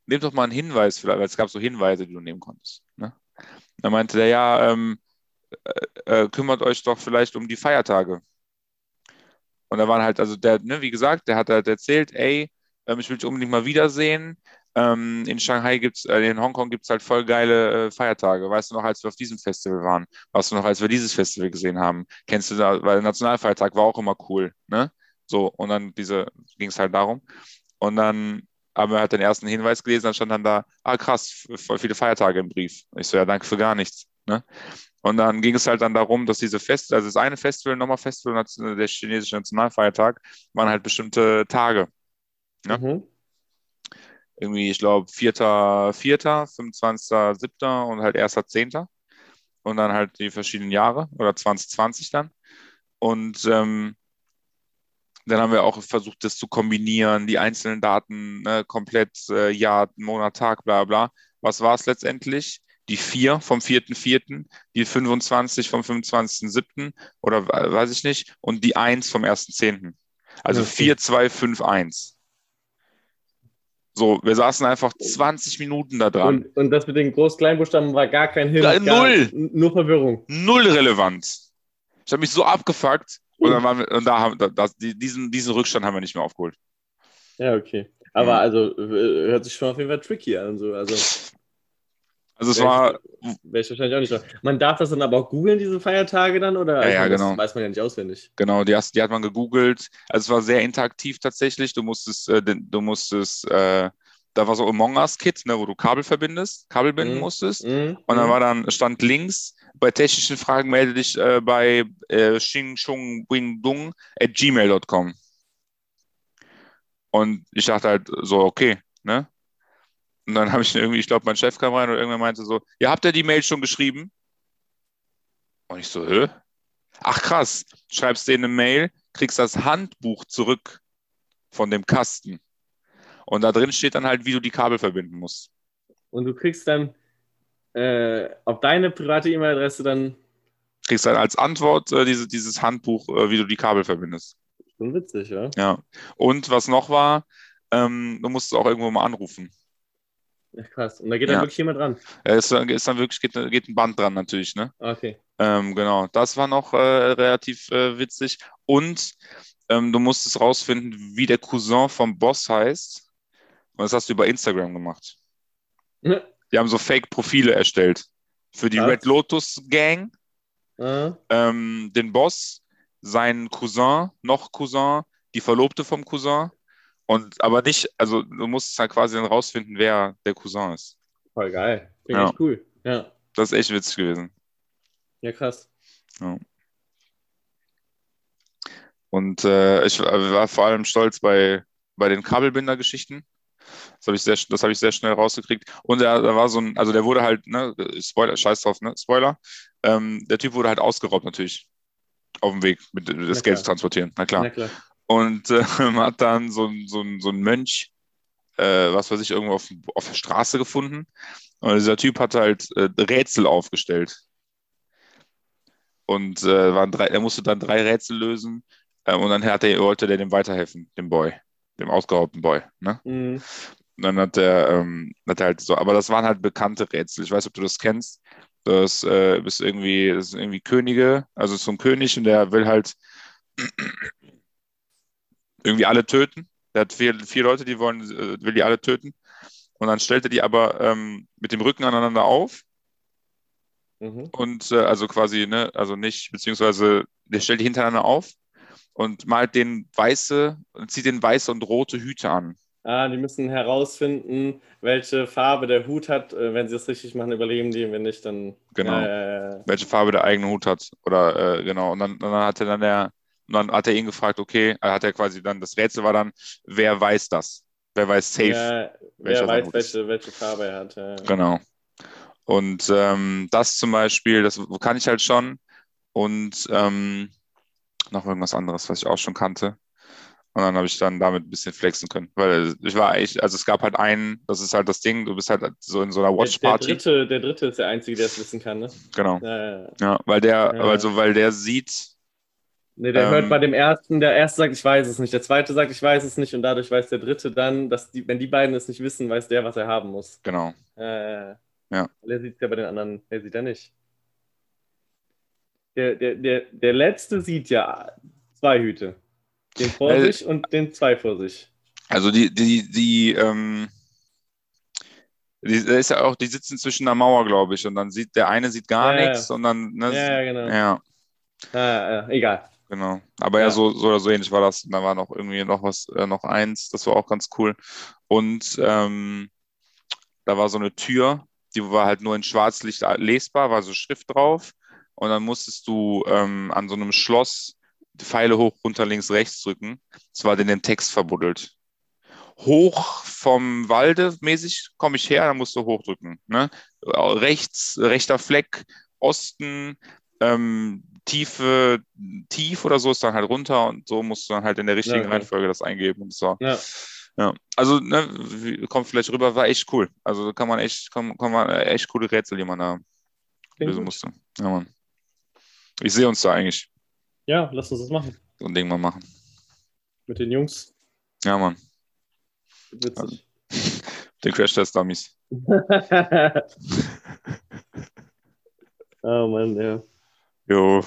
nehmt doch mal einen Hinweis, vielleicht, weil es gab so Hinweise, die du nehmen konntest. Ne? Dann meinte der, ja, ähm, äh, äh, kümmert euch doch vielleicht um die Feiertage. Und da waren halt, also der, ne, wie gesagt, der hat halt erzählt, ey, ähm, ich will dich unbedingt mal wiedersehen. Ähm, in Shanghai gibt's, äh, in Hongkong gibt es halt voll geile äh, Feiertage. Weißt du noch, als wir auf diesem Festival waren? Weißt du noch, als wir dieses Festival gesehen haben? Kennst du da, weil Nationalfeiertag war auch immer cool, ne? So, und dann diese, ging es halt darum. Und dann haben wir halt den ersten Hinweis gelesen, dann stand dann da, ah krass, voll viele Feiertage im Brief. Ich so, ja, danke für gar nichts. Ne? Und dann ging es halt dann darum, dass diese Fest, also das eine Festival, nochmal Festival, der chinesische Nationalfeiertag, waren halt bestimmte Tage. Ne? Mhm. Irgendwie, ich glaube, 4., 4., 25., 7. und halt 1., 10. Und dann halt die verschiedenen Jahre oder 2020 dann. Und ähm, dann haben wir auch versucht, das zu kombinieren, die einzelnen Daten ne, komplett, äh, Jahr, Monat, Tag, bla bla. Was war es letztendlich? Die 4 vom 4.4., die 25 vom 25.7. oder weiß ich nicht, und die 1 vom 1.10. Also okay. 4, 2, 5, 1. So, wir saßen einfach 20 Minuten da dran. Und, und das mit den Groß-Kleinbuchstaben war gar kein Hilfe. Null. Nur Verwirrung. Null relevant. Ich habe mich so abgefuckt. Und, dann waren wir, und da haben das, diesen, diesen Rückstand haben wir nicht mehr aufgeholt. Ja, okay. Aber ja. also hört sich schon auf jeden Fall tricky an. So. Also, also es war. Wäre ich wahrscheinlich auch nicht drauf. Man darf das dann aber auch googeln, diese Feiertage dann? Oder? Ja, ja also, genau. Das weiß man ja nicht auswendig. Genau, die, hast, die hat man gegoogelt. Also es war sehr interaktiv tatsächlich. Du musstest, äh, du musstest, äh, da war so Among Us Kit, ne, wo du Kabel verbindest, Kabel binden mm. musstest. Mm. Und dann mhm. war dann, stand links bei technischen Fragen melde dich äh, bei äh, xingchungwingdung at gmail.com. Und ich dachte halt so, okay, ne? Und dann habe ich irgendwie, ich glaube, mein Chef kam rein und irgendwer meinte so, ja, habt ihr die Mail schon geschrieben? Und ich so, hä? Ach krass, schreibst denen eine Mail, kriegst das Handbuch zurück von dem Kasten. Und da drin steht dann halt, wie du die Kabel verbinden musst. Und du kriegst dann äh, auf deine private E-Mail-Adresse dann. Kriegst dann als Antwort äh, diese, dieses Handbuch, äh, wie du die Kabel verbindest. Schon witzig, ja. Ja. Und was noch war, ähm, du musst auch irgendwo mal anrufen. Krass. Und da geht dann ja. wirklich jemand dran. Ja, ist, ist dann wirklich, geht, geht, ein Band dran natürlich, ne? Okay. Ähm, genau, das war noch äh, relativ äh, witzig. Und ähm, du musstest rausfinden, wie der Cousin vom Boss heißt. Und das hast du über Instagram gemacht. Die haben so Fake-Profile erstellt für die Was? Red Lotus Gang, mhm. ähm, den Boss, seinen Cousin, noch Cousin, die Verlobte vom Cousin. Und aber nicht, also du musst halt quasi dann rausfinden, wer der Cousin ist. Voll geil. Finde ja. echt cool. Ja. Das ist echt witzig gewesen. Ja, krass. Ja. Und äh, ich war vor allem stolz bei, bei den Kabelbinder-Geschichten. Das habe ich, sehr, hab ich sehr schnell rausgekriegt. Und da war so ein, also der wurde halt, ne, Spoiler, scheiß drauf, ne, Spoiler. Ähm, der Typ wurde halt ausgeraubt natürlich. Auf dem Weg, mit, das Geld zu transportieren, na klar. Na klar. Und äh, hat dann so, so, so ein Mönch, äh, was weiß ich, irgendwo auf, auf der Straße gefunden. Und dieser Typ hat halt äh, Rätsel aufgestellt. Und äh, waren drei, er musste dann drei Rätsel lösen. Ähm, und dann hat er, wollte der dem weiterhelfen, dem Boy dem ausgeraubten Boy. Ne? Mhm. Und dann hat er, ähm, hat er halt so, aber das waren halt bekannte Rätsel. Ich weiß, ob du das kennst. Das äh, bist irgendwie, das sind irgendwie Könige, also so ein König und der will halt irgendwie alle töten. Der hat vier, vier Leute, die wollen, äh, will die alle töten. Und dann stellt er die aber ähm, mit dem Rücken aneinander auf. Mhm. Und äh, also quasi, ne, also nicht, beziehungsweise der stellt die hintereinander auf und malt den weiße, zieht den weiße und rote Hüte an. Ah, die müssen herausfinden, welche Farbe der Hut hat. Äh, wenn sie es richtig machen, überleben die. Wenn nicht, dann. Genau. Äh, welche Farbe der eigene Hut hat. Oder äh, genau. Und dann, dann hat er dann der, und dann hat er ihn gefragt, okay, er hat er quasi dann, das Rätsel war dann, wer weiß das? Wer weiß safe? Ja, wer weiß, welche, welche Farbe er hat. Ja. Genau. Und ähm, das zum Beispiel, das kann ich halt schon. Und ähm, noch irgendwas anderes, was ich auch schon kannte. Und dann habe ich dann damit ein bisschen flexen können. Weil ich war echt, also es gab halt einen, das ist halt das Ding, du bist halt so in so einer Watch Party. Der, der, dritte, der dritte ist der Einzige, der es wissen kann, ne? Genau. Ja, ja, ja. weil der, also weil der sieht. Ne, der ähm, hört bei dem ersten, der erste sagt, ich weiß es nicht, der zweite sagt, ich weiß es nicht und dadurch weiß der dritte dann, dass die, wenn die beiden es nicht wissen, weiß der, was er haben muss. Genau. Äh, ja. Der sieht es ja bei den anderen, der sieht er nicht. Der, der, der, der letzte sieht ja zwei Hüte. Den vor Weil, sich und den zwei vor sich. Also die, die, die, ähm, die, ist ja auch, die sitzen zwischen der Mauer, glaube ich, und dann sieht der eine sieht gar ja, nichts und dann. Ne, ja, genau. Ja. Ah, egal. Genau. Aber ja, ja, so, so oder so ähnlich war das. Und da war noch irgendwie noch was, äh, noch eins, das war auch ganz cool. Und ähm, da war so eine Tür, die war halt nur in Schwarzlicht lesbar, war so Schrift drauf. Und dann musstest du ähm, an so einem Schloss die Pfeile hoch, runter, links, rechts drücken. Das war in den Text verbuddelt. Hoch vom Walde mäßig komme ich her, dann musst du hochdrücken. Ne? Rechts, rechter Fleck, Osten, ähm, Tiefe, tief oder so ist dann halt runter und so musst du dann halt in der richtigen ja. Reihenfolge das eingeben. Und so. Ja. Ja, also ne, kommt vielleicht rüber, war echt cool. Also kann man echt, kann, kann man echt coole Rätsel, die man da lösen musste. Ja, Mann. Ich sehe uns da eigentlich. Ja, lass uns das machen. So ein Ding mal machen. Mit den Jungs. Ja, Mann. Witzig. Den Crash-Test-Dummies. oh Mann, ja. Jo.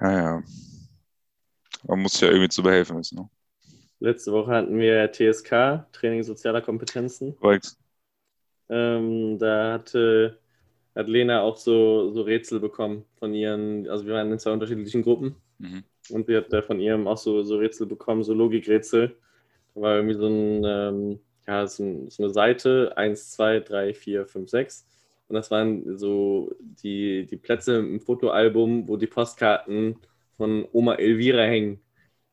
Ja, ja. Man muss ja irgendwie zu behelfen wissen. Ne? Letzte Woche hatten wir TSK, Training sozialer Kompetenzen. Korrekt. Ähm, da hatte hat Lena auch so, so Rätsel bekommen von ihren, also wir waren in zwei unterschiedlichen Gruppen mhm. und sie hat von ihrem auch so, so Rätsel bekommen, so Logikrätsel. Da war irgendwie so, ein, ähm, ja, so eine Seite, 1, 2, 3, 4, 5, 6. Und das waren so die, die Plätze im Fotoalbum, wo die Postkarten von Oma Elvira hängen.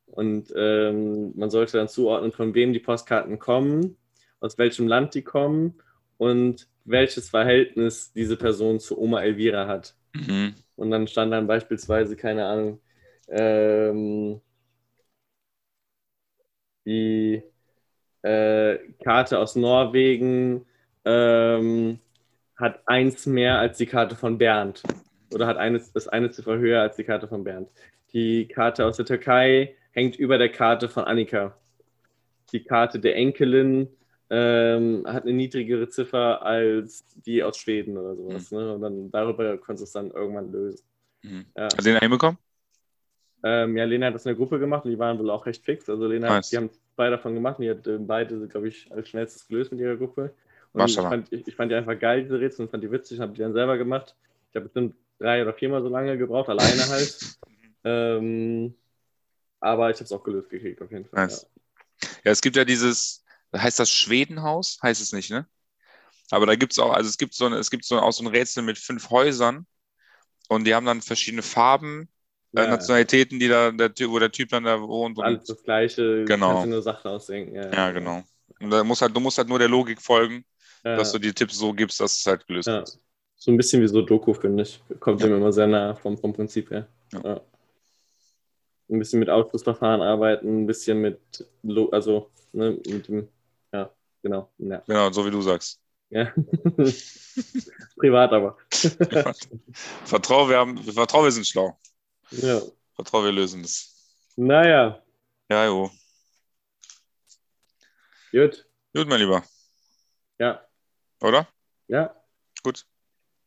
Und ähm, man sollte dann zuordnen, von wem die Postkarten kommen, aus welchem Land die kommen und welches Verhältnis diese Person zu Oma Elvira hat. Mhm. Und dann stand dann beispielsweise, keine Ahnung, ähm, die äh, Karte aus Norwegen ähm, hat eins mehr als die Karte von Bernd. Oder hat eines, ist eine Ziffer höher als die Karte von Bernd. Die Karte aus der Türkei hängt über der Karte von Annika. Die Karte der Enkelin ähm, hat eine niedrigere Ziffer als die aus Schweden oder sowas. Mhm. Ne? Und dann darüber konntest du es dann irgendwann lösen. Mhm. Ja. Hast du den hinbekommen? Ähm, ja, Lena hat das in der Gruppe gemacht und die waren wohl auch recht fix. Also Lena, nice. die haben zwei davon gemacht und die hat äh, beide, glaube ich, als schnellstes gelöst mit ihrer Gruppe. Ich fand, ich, ich fand, die einfach geil, diese Rätsel, und fand die witzig, habe die dann selber gemacht. Ich habe bestimmt drei oder viermal so lange gebraucht, alleine halt. ähm, aber ich habe es auch gelöst gekriegt, auf jeden Fall. Nice. Ja. ja, es gibt ja dieses, heißt das Schwedenhaus? Heißt es nicht, ne? Aber da gibt es auch, also es gibt so eine, es gibt so auch so ein Rätsel mit fünf Häusern und die haben dann verschiedene Farben, äh, ja. Nationalitäten, die da, der, wo der Typ dann da wohnt. Alles das gleiche, genau. kannst du nur Sachen ausdenken. Ja, ja genau. Und da muss halt, du musst halt nur der Logik folgen, ja. dass du die Tipps so gibst, dass es halt gelöst wird. So ein bisschen wie so Doku, finde ich. Kommt dem immer sehr nah vom, vom Prinzip her. Ja. Ein bisschen mit Ausschlussverfahren arbeiten, ein bisschen mit, also ne, mit dem genau. Ja. Genau, so wie du sagst. Ja. Privat aber. Vertrau, wir haben, vertrau, wir sind schlau. Ja. Vertrau, wir lösen das. Naja. Ja, jo. Gut. Gut, mein Lieber. Ja. Oder? Ja. Gut.